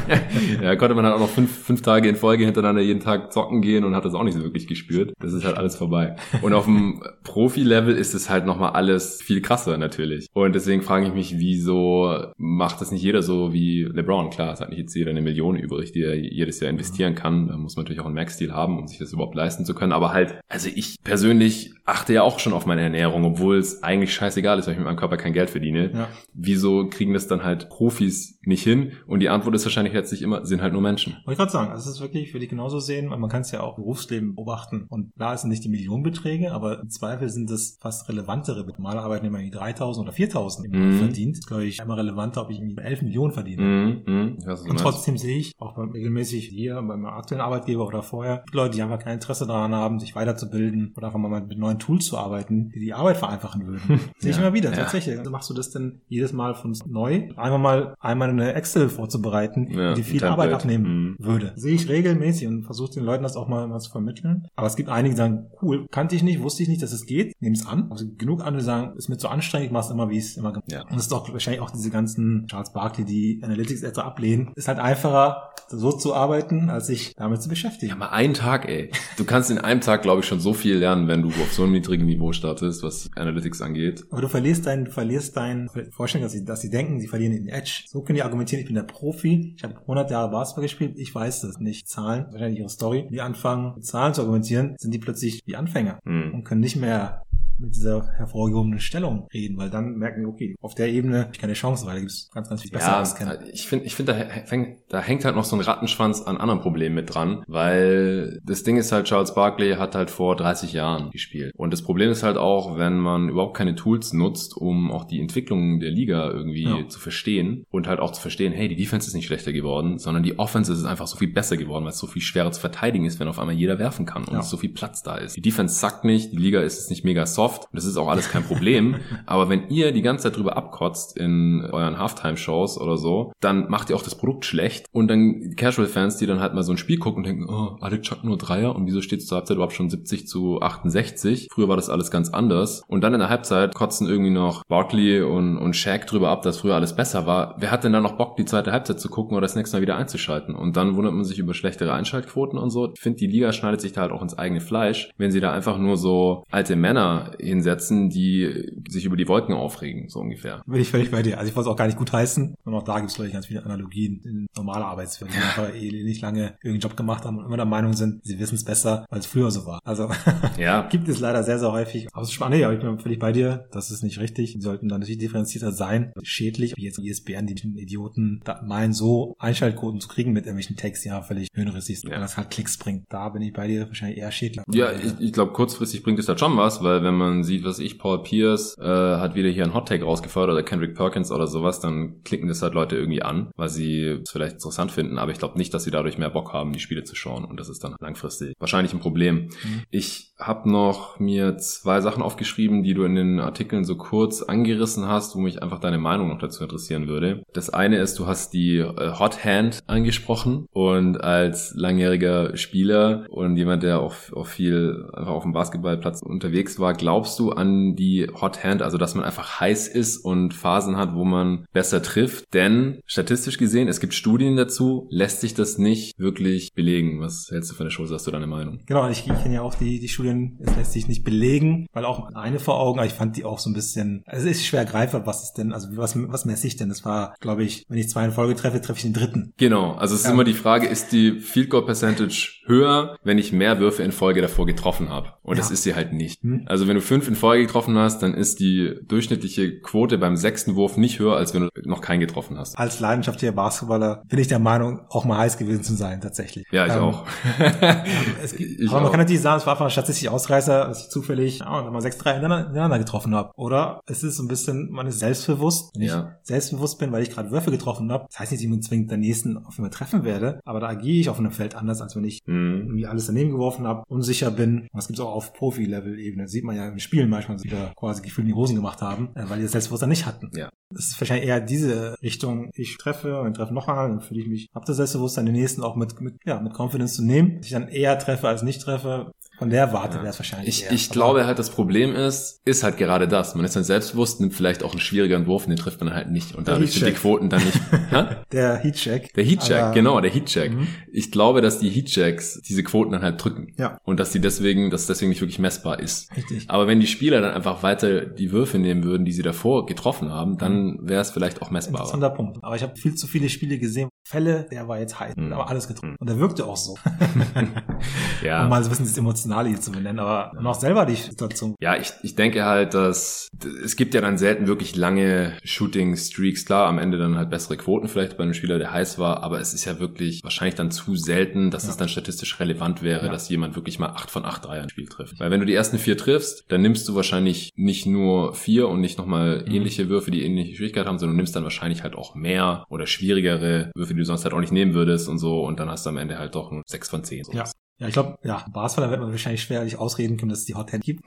Ja, konnte man halt auch noch fünf, fünf Tage in Folge hintereinander jeden Tag zocken gehen und hat das auch nicht so wirklich gespürt. Das ist halt alles vorbei. Und auf dem Profi-Level ist es halt nochmal alles viel krasser natürlich. Und deswegen frage ich mich, wieso macht das nicht jeder so wie LeBron? Klar, es hat nicht jetzt jeder eine Million übrig, die er jedes Jahr investieren kann. Da muss man natürlich auch einen Max-Deal haben, um sich das überhaupt leisten zu können. Aber halt, also ich persönlich achte ja auch schon auf meine Ernährung, obwohl es eigentlich scheißegal ist, weil ich mit meinem Körper kein Geld verdiene. Ja. Wieso kriegen das dann halt Profis nicht hin? Und die Antwort ist wahrscheinlich letztlich immer, sind halt nur Menschen. Wollte ich gerade sagen, also es ist wirklich, würde ich genauso sehen, man kann es ja auch Berufsleben beobachten. Und da sind nicht die Millionenbeträge, aber im Zweifel sind es fast relevantere. Normale Arbeitnehmer, die 3000 oder 4000 im mm. verdient, ist, glaube ich, einmal relevanter, ob ich 11 Millionen verdiene. Mm, mm. Und trotzdem sehe ich, auch beim, regelmäßig hier, beim aktuellen Arbeitgeber oder vorher, Leute, die einfach kein Interesse daran haben, sich weiterzubilden oder einfach mal mit neuen Tools zu arbeiten, die die Arbeit vereinfachen machen würden. Sehe ich Ja. immer wieder, Ja. tatsächlich. Also machst du das denn jedes Mal von neu? Einmal mal einmal eine Excel vorzubereiten, Ja, die viel Arbeit abnehmen Mhm. würde. Sehe ich regelmäßig und versuche den Leuten das auch mal, mal zu vermitteln. Aber es gibt einige, die sagen, cool, kannte ich nicht, wusste ich nicht, dass es geht, nehme es an. Also genug andere sagen, ist mir zu anstrengend, ich mache es immer, wie ich es immer gemacht Ja. Und es ist doch wahrscheinlich auch diese ganzen Charles Barkley, die Analytics etwa ablehnen. Ist halt einfacher, so zu arbeiten, als sich damit zu beschäftigen. Ja, mal einen Tag, ey. Du kannst in einem Tag, glaube ich, schon so viel lernen, wenn du auf so einem niedrigen Niveau startest, was Analytics angeht. Aber du verlierst dein, du verlierst dein Vorstellung, dass sie, dass sie denken, sie verlieren den Edge. So können die argumentieren, ich bin der Profi, ich habe 100 Jahre Basketball gespielt, ich weiß das nicht. Zahlen, wahrscheinlich ihre Story. Die anfangen, mit Zahlen zu argumentieren, sind die plötzlich die Anfänger Hm. und können nicht mehr mit dieser hervorgehobenen Stellung reden, weil dann merken die, okay, auf der Ebene habe ich keine Chance, weil da gibt es ganz, ganz viel Ja, Besseres kennen. ich finde, ich finde, da, da hängt halt noch so ein Rattenschwanz an anderen Problemen mit dran, weil das Ding ist halt, Charles Barkley hat halt vor 30 Jahren gespielt. Und das Problem ist halt auch, wenn man überhaupt keine Tools nutzt, um auch die Entwicklung der Liga irgendwie Ja. zu verstehen und halt auch zu verstehen, hey, die Defense ist nicht schlechter geworden, sondern die Offense ist einfach so viel besser geworden, weil es so viel schwerer zu verteidigen ist, wenn auf einmal jeder werfen kann und Ja. so viel Platz da ist. Die Defense zackt nicht, die Liga ist jetzt nicht mega soft, und das ist auch alles kein Problem, aber wenn ihr die ganze Zeit drüber abkotzt in euren Halftime-Shows oder so, dann macht ihr auch das Produkt schlecht und dann Casual-Fans, die dann halt mal so ein Spiel gucken und denken, oh, alle chucken nur Dreier und wieso steht es zur Halbzeit überhaupt schon 70 zu 68? Früher war das alles ganz anders und dann in der Halbzeit kotzen irgendwie noch Barkley und, und Shaq drüber ab, dass früher alles besser war. Wer hat denn dann noch Bock, die zweite Halbzeit zu gucken oder das nächste Mal wieder einzuschalten? Und dann wundert man sich über schlechtere Einschaltquoten und so. Ich finde, die Liga schneidet sich da halt auch ins eigene Fleisch, wenn sie da einfach nur so alte Männer hinsetzen, die sich über die Wolken aufregen, so ungefähr. Bin ich völlig bei dir. Also ich wollte es auch gar nicht gut heißen. Und auch da gibt es, glaube ich, ganz viele Analogien in normale Arbeitswelt, die einfach eh nicht lange irgendeinen Job gemacht haben und immer der Meinung sind, sie wissen es besser, es früher so war. Also Ja, gibt es leider sehr, sehr häufig. Aber es ist spannend, ja, aber ich bin völlig bei dir. Das ist nicht richtig. Die sollten dann natürlich differenzierter sein. Schädlich, wie jetzt ISBN, die Idioten da meinen, so Einschaltquoten zu kriegen mit irgendwelchen Texten, die ja völlig höhenrissig sind, Ja. und das halt Klicks bringt. Da bin ich bei dir wahrscheinlich eher schädlich. Ja, ich, ich glaube, kurzfristig bringt es da schon was, weil wenn man sieht, was ich, Paul Pierce, äh, hat wieder hier einen Hottake rausgefeuert oder Kendrick Perkins oder sowas, dann klicken das halt Leute irgendwie an, weil sie es vielleicht interessant finden, aber ich glaube nicht, dass sie dadurch mehr Bock haben, die Spiele zu schauen. Und das ist dann langfristig wahrscheinlich ein Problem. Ich habe noch mir zwei Sachen aufgeschrieben, die du in den Artikeln so kurz angerissen hast, wo mich einfach deine Meinung noch dazu interessieren würde. Das eine ist, du hast die äh, Hot Hand angesprochen und als langjähriger Spieler und jemand, der auch, auch viel einfach auf dem Basketballplatz unterwegs war, glaubst du an die Hot Hand, also dass man einfach heiß ist und Phasen hat, wo man besser trifft? Denn statistisch gesehen, es gibt Studien dazu, lässt sich das nicht wirklich belegen. Was hältst du von der Chose? Hast du deine Meinung? Genau, ich, kenne ja auch die, die Studien, es lässt sich nicht belegen, weil auch eine vor Augen, aber ich fand die auch so ein bisschen, also es ist schwer greifbar, was ist denn, also was, was messe ich denn? Das war, glaube ich, wenn ich zwei in Folge treffe, treffe ich den dritten. Genau, also es ist Ja. immer die Frage, ist die Field Goal Percentage höher, wenn ich mehr Würfe in Folge davor getroffen habe? Und das Ja. ist sie halt nicht. Hm. Also wenn du fünf in Folge getroffen hast, dann ist die durchschnittliche Quote beim sechsten Wurf nicht höher, als wenn du noch keinen getroffen hast. Als leidenschaftlicher Basketballer bin ich der Meinung, auch mal heiß gewesen zu sein, tatsächlich. Ja, ich Ähm, auch. Es Ich aber man auch. kann natürlich sagen, es war einfach ein statistischer Ausreißer, dass ich zufällig ja, mal sechs, drei hintereinander getroffen habe. Oder es ist so ein bisschen, man ist selbstbewusst. Wenn Ja. ich selbstbewusst bin, weil ich gerade Würfe getroffen habe, das heißt nicht, dass ich mich zwingend den nächsten auf immer treffen werde, aber da agiere ich auf einem Feld anders, als wenn ich Hm. irgendwie alles daneben geworfen habe, unsicher bin. Und das gibt's auch auf Profi-Level-Ebene. Das sieht man ja im Spielen manchmal, dass sie da quasi gefühlt in die Hosen gemacht haben, äh, weil die das Selbstbewusstsein nicht hatten. Ja. Das ist wahrscheinlich eher diese Richtung, ich treffe und treffe noch einmal, dann fühle ich mich, habe das Selbstbewusstsein, den nächsten auch mit, mit, ja, mit Confidence zu nehmen. Dass ich dann eher treffe als nicht treffe. Von der Warte Ja. wäre es wahrscheinlich Ich, eher. ich glaube halt, das Problem ist, ist halt gerade das. Man ist dann selbstbewusst, nimmt vielleicht auch einen schwierigeren Wurf und den trifft man halt nicht. Und Der dadurch sind die. Quoten dann nicht. Der Heatcheck. Der Heatcheck, Aber- genau, der Heatcheck. Mhm. Ich glaube, dass die Heatchecks diese Quoten dann halt drücken. Ja. Und dass die deswegen, dass es deswegen nicht wirklich messbar ist. Richtig. Aber wenn die Spieler dann einfach weiter die Würfe nehmen würden, die sie davor getroffen haben, dann wäre es vielleicht auch messbarer. Interessanter Punkt. Aber ich habe viel zu viele Spiele gesehen. Fälle, der war jetzt heiß, Mhm. aber alles getroffen. Mhm. Und der wirkte auch so. Ja. Um mal so ein bisschen das Emotionale hier zu benennen, aber noch selber die Situation. Ja, ich, ich denke halt, dass es gibt ja dann selten wirklich lange Shooting-Streaks. Klar, am Ende dann halt bessere Quoten vielleicht bei einem Spieler, der heiß war, aber es ist ja wirklich wahrscheinlich dann zu selten, dass Ja. es dann statistisch relevant wäre, Ja. dass jemand wirklich mal acht von acht Dreier im Spiel trifft. Weil wenn du die ersten vier triffst, dann nimmst du wahrscheinlich nicht nur vier und nicht nochmal Mhm. ähnliche Würfe, die ähnliche Schwierigkeit haben, sondern du nimmst dann wahrscheinlich halt auch mehr oder schwierigere Würfe, die du sonst halt auch nicht nehmen würdest und so und dann hast du am Ende halt doch nur sechs von zehn. Ja. Ja, ich glaube, ja, Basketballer wird man wahrscheinlich schwerlich ausreden können, dass es die Hot Hand gibt.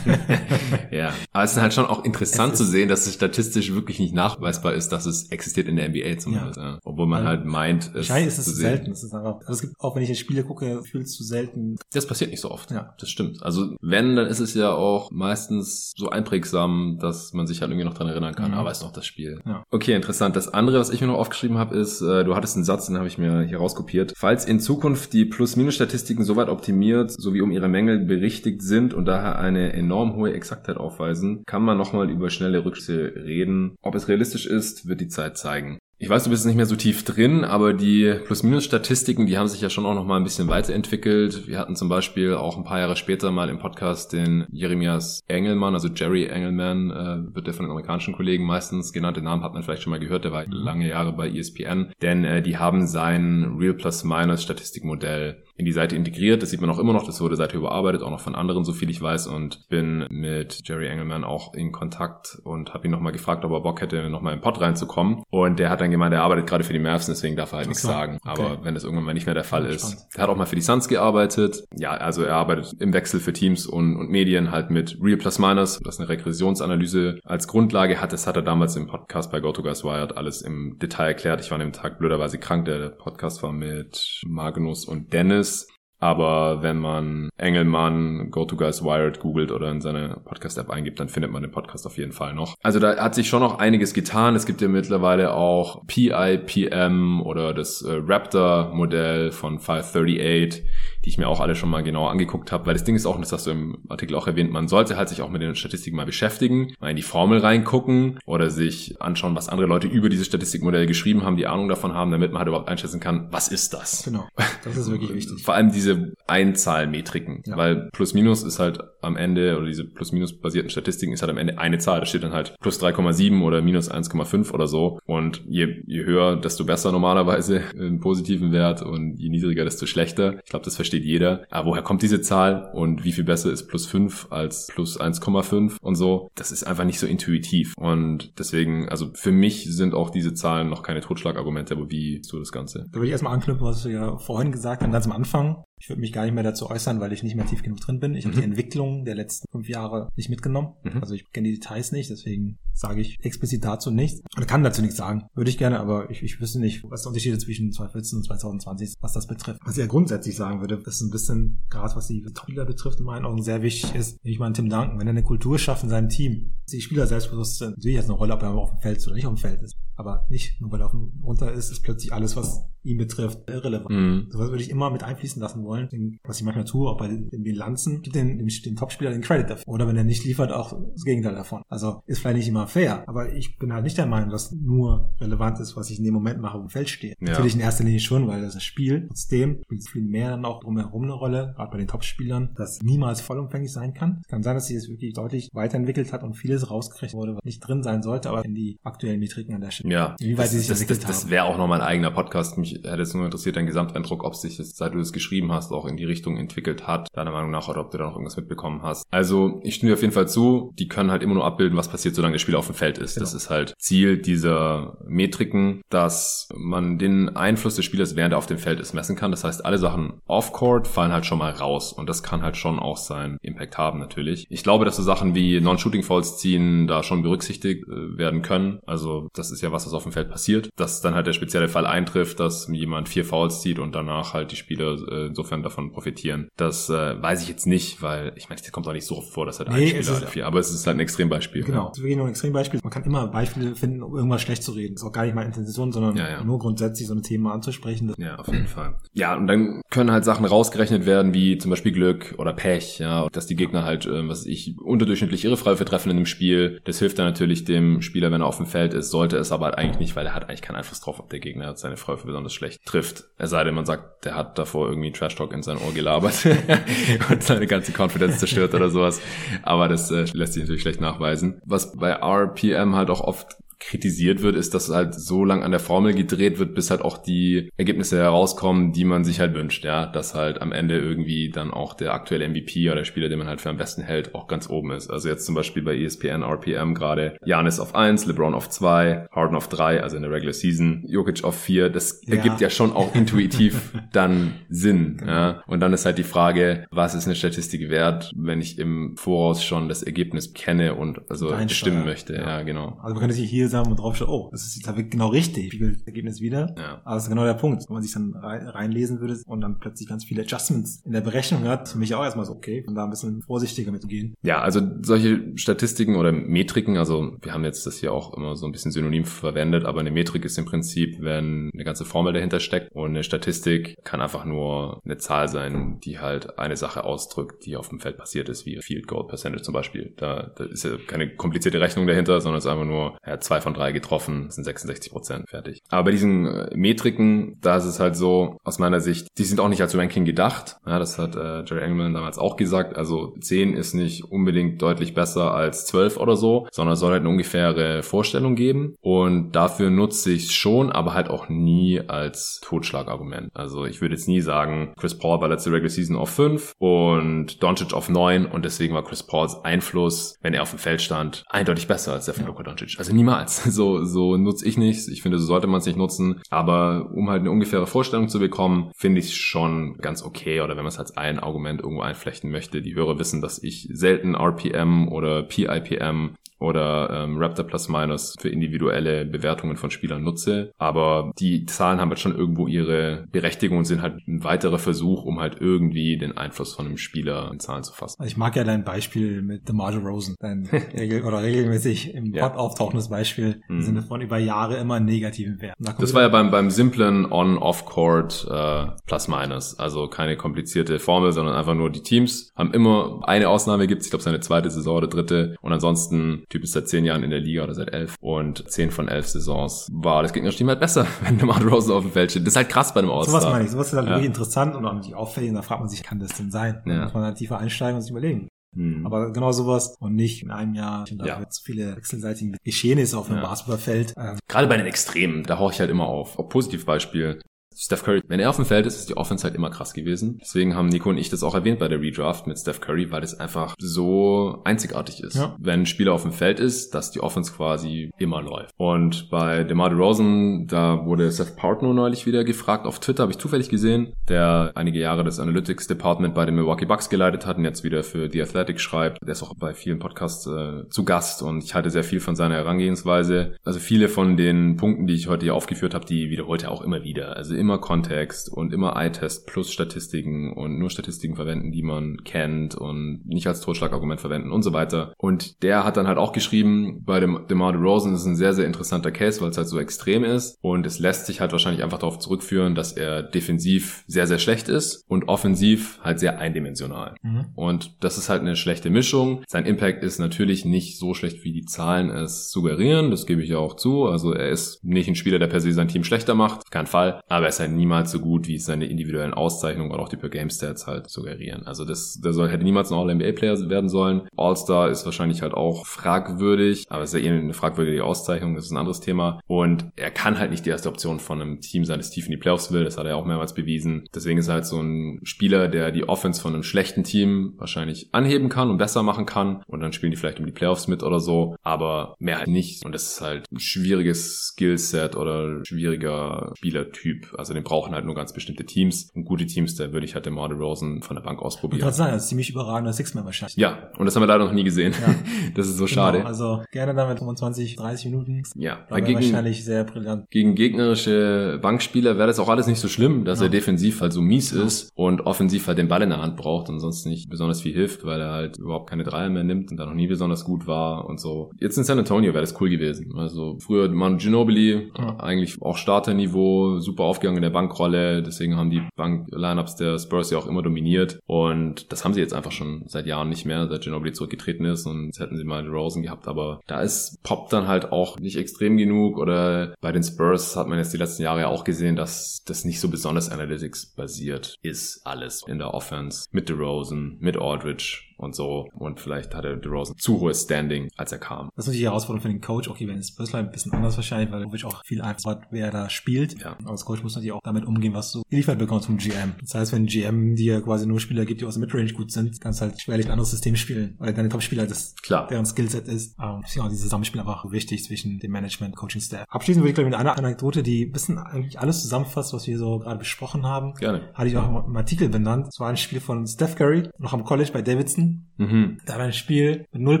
ja, aber es ist halt schon auch interessant zu sehen, dass es statistisch wirklich nicht nachweisbar ist, dass es existiert in der NBA zumindest. Ja. Ja. Obwohl man ja. halt meint, es Wahrscheinlich ist es zu selten. Es ist einfach, also es gibt, auch wenn ich in Spiele gucke, fühlt es zu selten. Das passiert nicht so oft. Ja. Das stimmt. Also wenn, dann ist es ja auch meistens so einprägsam, dass man sich halt irgendwie noch dran erinnern kann. Mhm. Aber ist noch das Spiel. Ja. Okay, interessant. Das andere, was ich mir noch aufgeschrieben habe, ist, äh, du hattest einen Satz, den habe ich mir hier rauskopiert. Falls in Zukunft die Plus-Minus-Statistiken soweit optimiert sowie um ihre Mängel berichtigt sind und daher eine enorm hohe Exaktheit aufweisen, kann man nochmal über schnelle Rückschlüsse reden. Ob es realistisch ist, wird die Zeit zeigen. Ich weiß, du bist nicht mehr so tief drin, aber die Plus-Minus-Statistiken, die haben sich ja schon auch noch mal ein bisschen weiterentwickelt. Wir hatten zum Beispiel auch ein paar Jahre später mal im Podcast den Jeremias Engelmann, also Jerry Engelmann, äh, wird der von den amerikanischen Kollegen meistens genannt. Den Namen hat man vielleicht schon mal gehört, der war lange Jahre bei ESPN. Denn äh, die haben sein Real Plus-Minus-Statistikmodell in die Seite integriert. Das sieht man auch immer noch. Das wurde seither überarbeitet, auch noch von anderen, so viel ich weiß. Und bin mit Jerry Engelman auch in Kontakt und habe ihn nochmal gefragt, ob er Bock hätte, nochmal im Pod reinzukommen. Und der hat dann gemeint, er arbeitet gerade für die Mavs, deswegen darf er halt nichts sagen. Okay. Aber wenn das irgendwann mal nicht mehr der Fall ist. Spannend. Er hat auch mal für die Suns gearbeitet. Ja, also er arbeitet im Wechsel für Teams und, und Medien halt mit Real Plus Minus, das eine Regressionsanalyse als Grundlage hat. Das hat er damals im Podcast bei GoToGuys Wired alles im Detail erklärt. Ich war an dem Tag blöderweise krank. Der Podcast war mit Magnus und Dennis ist. Aber wenn man Engelmann, Go to Guys Wired googelt oder in seine Podcast-App eingibt, dann findet man den Podcast auf jeden Fall noch. Also da hat sich schon noch einiges getan. Es gibt ja mittlerweile auch PIPM oder das äh, Raptor-Modell von 538 die ich mir auch alle schon mal genauer angeguckt habe, weil das Ding ist auch, und das hast du im Artikel auch erwähnt, man sollte halt sich auch mit den Statistiken mal beschäftigen, mal in die Formel reingucken oder sich anschauen, was andere Leute über dieses Statistikmodell geschrieben haben, die Ahnung davon haben, damit man halt überhaupt einschätzen kann, was ist das? Genau, das ist wirklich wichtig. Vor allem diese Einzahlmetriken, ja. weil Plus-Minus ist halt am Ende, oder diese Plus-Minus basierten Statistiken ist halt am Ende eine Zahl, da steht dann halt plus 3,7 oder minus 1,5 oder so und je, je höher, desto besser normalerweise im positiven Wert und je niedriger, desto schlechter. Ich glaube, das versteht jeder. Aber woher kommt diese Zahl und wie viel besser ist plus 5 als plus 1,5 und so? Das ist einfach nicht so intuitiv. Und deswegen, also für mich sind auch diese Zahlen noch keine Totschlagargumente, aber wie siehst du das Ganze? Da würde ich erstmal anknüpfen, was du ja vorhin gesagt hast, ganz am Anfang. Ich würde mich gar nicht mehr dazu äußern, weil ich nicht mehr tief genug drin bin. Ich mhm. habe die Entwicklung der letzten fünf Jahre nicht mitgenommen. Mhm. Also ich kenne die Details nicht, deswegen sage ich explizit dazu nichts. Oder kann dazu nichts sagen. Würde ich gerne, aber ich, ich wüsste nicht, was der Unterschied zwischen 2014 und 2020 ist, was das betrifft. Was ich ja grundsätzlich sagen würde, ist ein bisschen, gerade was die Spieler betrifft, in meinen Augen sehr wichtig ist, ich meine Tim Duncan, wenn er eine Kultur schafft in seinem Team, die Spieler selbstbewusst sind, natürlich hat es eine Rolle, ob er auf dem Feld ist oder nicht auf dem Feld ist. Aber nicht, nur weil er auf dem runter ist, ist plötzlich alles, was ihn betrifft, irrelevant. Mhm. So was würde ich immer mit einfließen lassen wollen. Was ich manchmal tue, auch bei den Bilanzen, gibt den, dem, dem Topspieler den Credit dafür. Oder wenn er nicht liefert, auch das Gegenteil davon. Also ist vielleicht nicht immer fair, aber ich bin halt nicht der Meinung, dass nur relevant ist, was ich in dem Moment mache, wo im Feld stehe. Ja. Natürlich in erster Linie schon, weil das ist Spiel. Trotzdem spielt viel mehr dann auch drumherum eine Rolle, gerade bei den Topspielern, das niemals vollumfänglich sein kann. Es kann sein, dass sich das wirklich deutlich weiterentwickelt hat und vieles rausgekriegt wurde, was nicht drin sein sollte, aber in die aktuellen Metriken an der Stelle. Ja, wie weit das, sie sich das, entwickelt das, das wäre auch nochmal ein eigener Podcast. Mich hätte jetzt nur interessiert, dein Gesamteindruck, ob sich das, seit du das geschrieben hast, auch in die Richtung entwickelt hat, deiner Meinung nach, oder ob du da noch irgendwas mitbekommen hast. Also, ich stimme dir auf jeden Fall zu, die können halt immer nur abbilden, was passiert, solange das Spiel auf dem Feld ist. Genau. Das ist halt Ziel dieser Metriken, dass man den Einfluss des Spielers, während er auf dem Feld ist, messen kann. Das heißt, alle Sachen off-court fallen halt schon mal raus und das kann halt schon auch seinen Impact haben natürlich. Ich glaube, dass so Sachen wie Non-Shooting-Fouls ziehen da schon berücksichtigt äh, werden können. Also, das ist ja was, was auf dem Feld passiert. Dass dann halt der spezielle Fall eintrifft, dass jemand vier Fouls zieht und danach halt die Spieler äh, insofern davon profitieren. Das äh, weiß ich jetzt nicht, weil ich meine, es kommt auch nicht so oft vor, dass halt nee, ein Spieler alle vier, aber es ist halt ein Extrembeispiel. Genau, ja. es ist wirklich nur ein Extrembeispiel. Man kann immer Beispiele finden, um irgendwas schlecht zu reden. Das ist auch gar nicht meine Intention, sondern ja, ja. nur grundsätzlich so ein Thema anzusprechen. Ja, auf jeden Fall. Ja, und dann können halt Sachen rausgerechnet werden, wie zum Beispiel Glück oder Pech, ja, dass die Gegner halt, äh, was ich, unterdurchschnittlich ihre Freiwürfe treffen in einem Spiel. Das hilft dann natürlich dem Spieler, wenn er auf dem Feld ist, sollte es aber halt eigentlich nicht, weil er hat eigentlich keinen Einfluss drauf, ob der Gegner seine Freiwürfe besonders schlecht trifft. Es sei denn, man sagt, der hat davor irgendwie Trash Talk in sein Ohr gelabert und seine ganze Confidence zerstört oder sowas. Aber das äh, lässt sich natürlich schlecht nachweisen. Was bei RPM halt auch oft kritisiert wird, ist, dass halt so lang an der Formel gedreht wird, bis halt auch die Ergebnisse herauskommen, die man sich halt wünscht, ja, dass halt am Ende irgendwie dann auch der aktuelle MVP oder der Spieler, den man halt für am besten hält, auch ganz oben ist. Also jetzt zum Beispiel bei ESPN, RPM gerade Janis auf 1, LeBron auf 2, Harden auf 3, also in der Regular Season, Jokic auf 4, das ja. ergibt ja schon auch intuitiv dann Sinn, ja. Und dann ist halt die Frage, was ist eine Statistik wert, wenn ich im Voraus schon das Ergebnis kenne und also bestimmen möchte, ja. ja. genau. Also man könnte sich hier sagen und drauf schauen, oh, das ist jetzt genau richtig, spiegelt das Ergebnis wieder. Ja. Aber das ist genau der Punkt, wenn man sich dann reinlesen würde und dann plötzlich ganz viele Adjustments in der Berechnung hat, für mich auch erstmal so, okay, und da ein bisschen vorsichtiger mitzugehen. Ja, also solche Statistiken oder Metriken, also wir haben jetzt das hier auch immer so ein bisschen synonym verwendet, aber eine Metrik ist im Prinzip, wenn eine ganze Formel dahinter steckt und eine Statistik kann einfach nur eine Zahl sein, die halt eine Sache ausdrückt, die auf dem Feld passiert ist, wie Field Goal Percentage zum Beispiel. Da, da ist ja keine komplizierte Rechnung dahinter, sondern es ist einfach nur, er hat zwei von drei getroffen, das sind 66 Prozent, fertig. Aber bei diesen äh, Metriken, da ist es halt so, aus meiner Sicht, die sind auch nicht als Ranking gedacht. Ja, das hat äh, Jerry Engelman damals auch gesagt. Also 10 ist nicht unbedingt deutlich besser als 12 oder so, sondern soll halt eine ungefähre Vorstellung geben. Und dafür nutze ich es schon, aber halt auch nie als Totschlagargument. Also ich würde jetzt nie sagen, Chris Paul war letzte Regular Season auf 5 und Doncic auf 9 und deswegen war Chris Pauls Einfluss, wenn er auf dem Feld stand, eindeutig besser als der von Luka Doncic. Also niemals. So, so nutze ich nichts. Ich finde, so sollte man es nicht nutzen. Aber um halt eine ungefähre Vorstellung zu bekommen, finde ich es schon ganz okay. Oder wenn man es als ein Argument irgendwo einflechten möchte. Die Hörer wissen, dass ich selten RPM oder PIPM oder ähm, Raptor Plus Minus für individuelle Bewertungen von Spielern nutze. Aber die Zahlen haben halt schon irgendwo ihre Berechtigung und sind halt ein weiterer Versuch, um halt irgendwie den Einfluss von einem Spieler in Zahlen zu fassen. Also ich mag ja dein Beispiel mit DeMar Rosen, dein regel oder regelmäßig im ja. Pod auftauchendes Beispiel im mhm. Sinne von über Jahre immer einen negativen Wert. Das war ja beim, beim simplen On-Off-Court äh, Plus Minus. Also keine komplizierte Formel, sondern einfach nur die Teams haben immer eine Ausnahme gibt ich glaube seine zweite Saison oder dritte und ansonsten Typ ist seit zehn Jahren in der Liga oder seit elf und zehn von elf Saisons war das gegnerische Team halt besser, wenn DeMar Rosen auf dem Feld steht. Das ist halt krass bei einem All-Star. was meine ich. Sowas ist halt ja. wirklich interessant und auch nicht auffällig. Und da fragt man sich, kann das denn sein? Da muss man halt tiefer einsteigen und sich überlegen. Hm. Aber genau sowas und nicht in einem Jahr und ja. zu viele wechselseitige Geschehnisse auf einem ja. Basketballfeld. Ähm, Gerade bei den Extremen, da hauche ich halt immer auf. Auch Positivbeispiel. Steph Curry, wenn er auf dem Feld ist, ist die Offense halt immer krass gewesen. Deswegen haben Nico und ich das auch erwähnt bei der Redraft mit Steph Curry, weil es einfach so einzigartig ist. Ja. Wenn ein Spieler auf dem Feld ist, dass die Offense quasi immer läuft. Und bei DeMar DeRozan, da wurde Seth Partner neulich wieder gefragt auf Twitter, habe ich zufällig gesehen, der einige Jahre das Analytics Department bei den Milwaukee Bucks geleitet hat und jetzt wieder für The Athletic schreibt. Der ist auch bei vielen Podcasts äh, zu Gast und ich halte sehr viel von seiner Herangehensweise. Also viele von den Punkten, die ich heute hier aufgeführt habe, die wiederholt er auch immer wieder. Also immer immer Kontext und immer Eye-Test plus Statistiken und nur Statistiken verwenden, die man kennt und nicht als Totschlagargument verwenden und so weiter. Und der hat dann halt auch geschrieben, bei dem DeMar DeRozan ist ein sehr, sehr interessanter Case, weil es halt so extrem ist und es lässt sich halt wahrscheinlich einfach darauf zurückführen, dass er defensiv sehr, sehr schlecht ist und offensiv halt sehr eindimensional. Mhm. Und das ist halt eine schlechte Mischung. Sein Impact ist natürlich nicht so schlecht, wie die Zahlen es suggerieren, das gebe ich ja auch zu. Also er ist nicht ein Spieler, der per se sein Team schlechter macht, kein Fall, aber er ist halt niemals so gut, wie seine individuellen Auszeichnungen oder auch die per Game Stats halt suggerieren. Also das, der soll, hätte niemals ein All-NBA-Player werden sollen. All-Star ist wahrscheinlich halt auch fragwürdig, aber es ist ja eh eine fragwürdige Auszeichnung, das ist ein anderes Thema. Und er kann halt nicht die erste Option von einem Team sein, das tief in die Playoffs will, das hat er auch mehrmals bewiesen. Deswegen ist er halt so ein Spieler, der die Offense von einem schlechten Team wahrscheinlich anheben kann und besser machen kann und dann spielen die vielleicht um die Playoffs mit oder so, aber mehr halt nicht. Und das ist halt ein schwieriges Skillset oder schwieriger Spielertyp. Also den brauchen halt nur ganz bestimmte Teams. Und gute Teams, da würde ich halt den Marder Rosen von der Bank ausprobieren. Ich kann sagen, das ist ziemlich überragender Six-Man wahrscheinlich. Ja, und das haben wir leider noch nie gesehen. Ja. Das ist so genau, schade. Also gerne damit 25, 30 Minuten. Ja, gegen, wahrscheinlich sehr brillant. Gegen gegnerische Bankspieler wäre das auch alles nicht so schlimm, dass ja. er defensiv halt so mies ja. ist und offensiv halt den Ball in der Hand braucht und sonst nicht besonders viel hilft, weil er halt überhaupt keine Dreier mehr nimmt und da noch nie besonders gut war und so. Jetzt in San Antonio wäre das cool gewesen. Also früher Manu Ginobili, eigentlich auch Starterniveau, super aufgegangen in der Bankrolle, deswegen haben die Bank-Lineups der Spurs ja auch immer dominiert. Und das haben sie jetzt einfach schon seit Jahren nicht mehr, seit Ginobili zurückgetreten ist. Und jetzt hätten sie mal Rosen gehabt, aber da ist Pop dann halt auch nicht extrem genug. Oder bei den Spurs hat man jetzt die letzten Jahre ja auch gesehen, dass das nicht so besonders Analytics basiert ist alles in der Offense mit DeRozan, mit Aldridge, und so. Und vielleicht hatte DeRozan zu hohes Standing, als er kam. Das ist natürlich die Herausforderung für den Coach. Okay, wenn es Bösler ein bisschen anders wahrscheinlich, weil Popovic auch viel Einfluss hat, wer da spielt. Ja. Aber als Coach muss natürlich auch damit umgehen, was du geliefert bekommst vom GM. Das heißt, wenn GM dir quasi nur Spieler gibt, die aus der Midrange gut sind, kannst du halt schwerlich ein anderes System spielen, weil deine Top-Spieler das, Klar. deren Skillset ist. Ähm, ja, dieses Zusammenspiel einfach wichtig zwischen dem Management, Coaching, Staff. Abschließend würde ich glaube ich mit einer Anekdote, die ein bisschen eigentlich alles zusammenfasst, was wir so gerade besprochen haben. Gerne. Hatte ich auch im Artikel benannt. Es war ein Spiel von Steph Curry, noch am College bei Davidson. Mhm. Da war ein Spiel mit null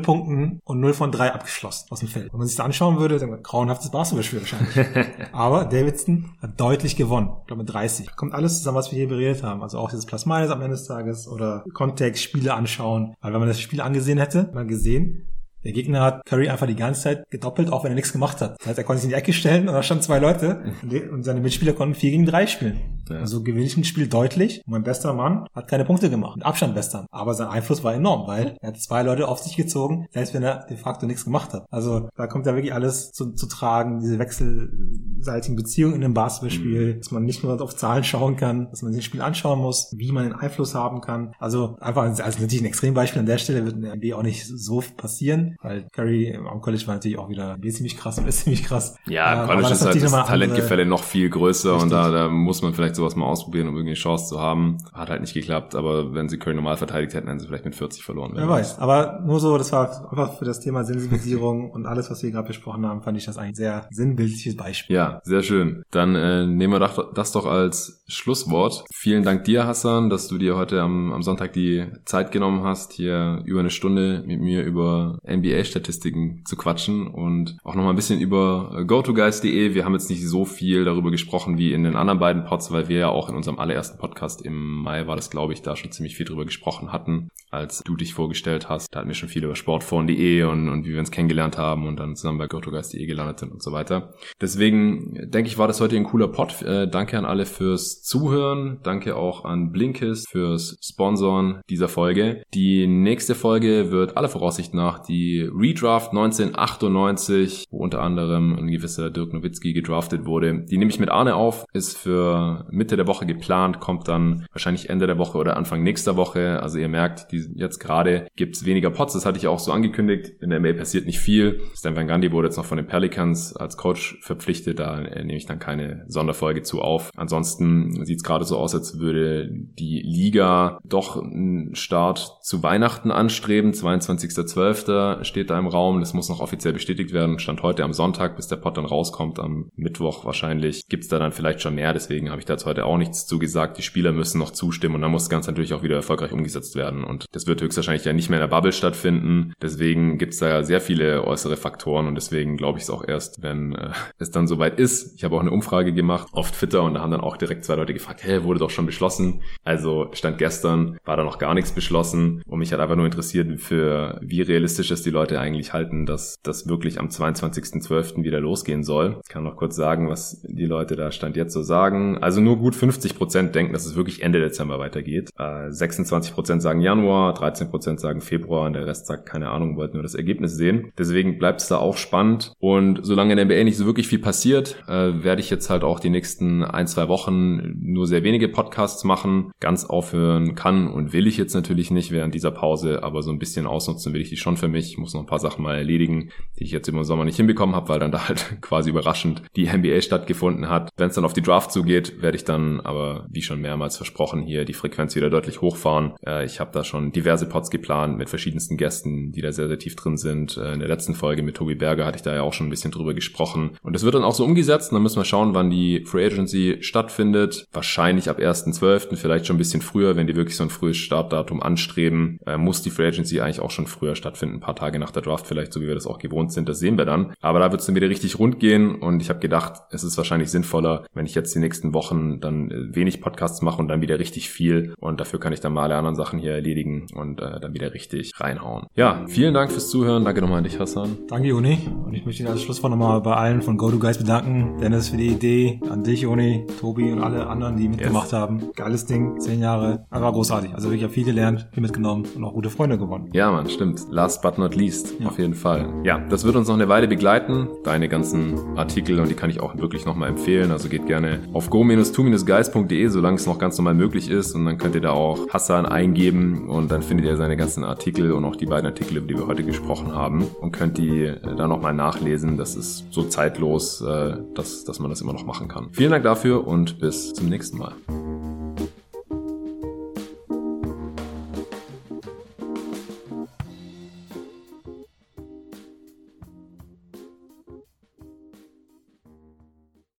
Punkten und null von drei abgeschlossen aus dem Feld. Wenn man sich das anschauen würde, dann grauenhaftes Basketballspiel wahrscheinlich. Aber Davidson hat deutlich gewonnen. Ich glaube mit 30. Kommt alles zusammen, was wir hier beredet haben. Also auch dieses Plus-Minus am Ende des Tages oder Kontext, Spiele anschauen. Weil wenn man das Spiel angesehen hätte, mal gesehen, der Gegner hat Curry einfach die ganze Zeit gedoppelt, auch wenn er nichts gemacht hat. Das heißt, er konnte sich in die Ecke stellen und da standen zwei Leute und seine Mitspieler konnten vier gegen drei spielen. Ja. Also gewinne ich ein Spiel deutlich mein bester Mann hat keine Punkte gemacht. Mit Abstand bester. Aber sein Einfluss war enorm, weil er hat zwei Leute auf sich gezogen, selbst wenn er de facto nichts gemacht hat. Also da kommt ja wirklich alles zu, zu tragen, diese wechselseitigen Beziehungen in einem Basketballspiel, mhm. dass man nicht nur auf Zahlen schauen kann, dass man sich das Spiel anschauen muss, wie man den Einfluss haben kann. Also einfach, also natürlich ein Extrembeispiel an der Stelle wird in der NBA auch nicht so passieren weil Curry am College war natürlich auch wieder ziemlich krass und ist ziemlich krass. Ja, im College ist halt das Talentgefälle noch viel größer Richtig. und da, da muss man vielleicht sowas mal ausprobieren, um irgendwie eine Chance zu haben. Hat halt nicht geklappt, aber wenn sie Curry normal verteidigt hätten, hätten sie vielleicht mit 40 verloren. Wer weiß. Aber nur so, das war einfach für das Thema Sensibilisierung und alles, was wir gerade besprochen haben, fand ich das ein sehr sinnbildliches Beispiel. Ja, sehr schön. Dann äh, nehmen wir das doch als Schlusswort. Vielen Dank dir, Hassan, dass du dir heute am, am Sonntag die Zeit genommen hast, hier über eine Stunde mit mir über NBA-Statistiken zu quatschen und auch nochmal ein bisschen über äh, GoToGuys.de. Wir haben jetzt nicht so viel darüber gesprochen wie in den anderen beiden Pods, weil wir ja auch in unserem allerersten Podcast im Mai war das, glaube ich, da schon ziemlich viel drüber gesprochen hatten, als du dich vorgestellt hast. Da hatten wir schon viel über sportforen.de und, und wie wir uns kennengelernt haben und dann zusammen bei GoToGuys.de gelandet sind und so weiter. Deswegen denke ich, war das heute ein cooler Pod. Äh, danke an alle fürs Zuhören. Danke auch an Blinkist fürs Sponsoren dieser Folge. Die nächste Folge wird aller Voraussicht nach die Redraft 1998, wo unter anderem ein gewisser Dirk Nowitzki gedraftet wurde. Die nehme ich mit Arne auf, ist für Mitte der Woche geplant, kommt dann wahrscheinlich Ende der Woche oder Anfang nächster Woche. Also ihr merkt, die, jetzt gerade gibt's weniger Pots, das hatte ich auch so angekündigt. In der Mail passiert nicht viel. Stan Van Gundy wurde jetzt noch von den Pelicans als Coach verpflichtet, da nehme ich dann keine Sonderfolge zu auf. Ansonsten sieht's gerade so aus, als würde die Liga doch einen Start zu Weihnachten anstreben, 22.12 steht da im Raum. Das muss noch offiziell bestätigt werden. Stand heute am Sonntag, bis der Pod dann rauskommt. Am Mittwoch wahrscheinlich gibt's da dann vielleicht schon mehr. Deswegen habe ich dazu heute auch nichts zugesagt. Die Spieler müssen noch zustimmen und dann muss das Ganze natürlich auch wieder erfolgreich umgesetzt werden. Und das wird höchstwahrscheinlich ja nicht mehr in der Bubble stattfinden. Deswegen gibt's da sehr viele äußere Faktoren und deswegen glaube ich es auch erst, wenn äh, es dann soweit ist. Ich habe auch eine Umfrage gemacht auf Twitter und da haben dann auch direkt zwei Leute gefragt, hey, wurde doch schon beschlossen. Also stand gestern, war da noch gar nichts beschlossen und mich hat einfach nur interessiert, für wie realistisch ist die Leute eigentlich halten, dass das wirklich am 22.12. wieder losgehen soll. Ich kann noch kurz sagen, was die Leute da Stand jetzt so sagen. Also nur gut 50 Prozent denken, dass es wirklich Ende Dezember weitergeht. Äh, 26 Prozent sagen Januar, 13 Prozent sagen Februar und der Rest sagt keine Ahnung, wollten nur das Ergebnis sehen. Deswegen bleibt es da auch spannend. Und solange in der NBA nicht so wirklich viel passiert, äh, werde ich jetzt halt auch die nächsten ein, zwei Wochen nur sehr wenige Podcasts machen. Ganz aufhören kann und will ich jetzt natürlich nicht während dieser Pause, aber so ein bisschen ausnutzen will ich die schon für mich. Ich muss noch ein paar Sachen mal erledigen, die ich jetzt im Sommer nicht hinbekommen habe, weil dann da halt quasi überraschend die NBA stattgefunden hat. Wenn es dann auf die Draft zugeht, werde ich dann aber, wie schon mehrmals versprochen, hier die Frequenz wieder deutlich hochfahren. Äh, ich habe da schon diverse Pods geplant mit verschiedensten Gästen, die da sehr, sehr tief drin sind. Äh, in der letzten Folge mit Tobi Berger hatte ich da ja auch schon ein bisschen drüber gesprochen. Und es wird dann auch so umgesetzt. Und dann müssen wir schauen, wann die Free Agency stattfindet. Wahrscheinlich ab 1.12., vielleicht schon ein bisschen früher, wenn die wirklich so ein frühes Startdatum anstreben, äh, muss die Free Agency eigentlich auch schon früher stattfinden, ein paar Tage nach der Draft vielleicht, so wie wir das auch gewohnt sind, das sehen wir dann. Aber da wird es dann wieder richtig rund gehen und ich habe gedacht, es ist wahrscheinlich sinnvoller, wenn ich jetzt die nächsten Wochen dann äh, wenig Podcasts mache und dann wieder richtig viel und dafür kann ich dann mal alle anderen Sachen hier erledigen und äh, dann wieder richtig reinhauen. Ja, vielen Dank fürs Zuhören. Danke nochmal an dich, Hassan. Danke, Juni. Und ich möchte als Schlusswort nochmal bei allen von GoToGuys bedanken. Dennis für die Idee, an dich, Juni, Tobi und alle anderen, die mitgemacht yes. haben. Geiles Ding, zehn Jahre, aber großartig. Also wirklich habe viel gelernt, viel mitgenommen und auch gute Freunde gewonnen. Ja, man, stimmt. Last but not least, ja. auf jeden Fall. Ja, das wird uns noch eine Weile begleiten. Deine ganzen Artikel und die kann ich auch wirklich nochmal empfehlen. Also geht gerne auf go-to-geist.de, solange es noch ganz normal möglich ist und dann könnt ihr da auch Hassan eingeben und dann findet ihr seine ganzen Artikel und auch die beiden Artikel, über die wir heute gesprochen haben und könnt die äh, da nochmal nachlesen. Das ist so zeitlos, äh, dass, dass man das immer noch machen kann. Vielen Dank dafür und bis zum nächsten Mal.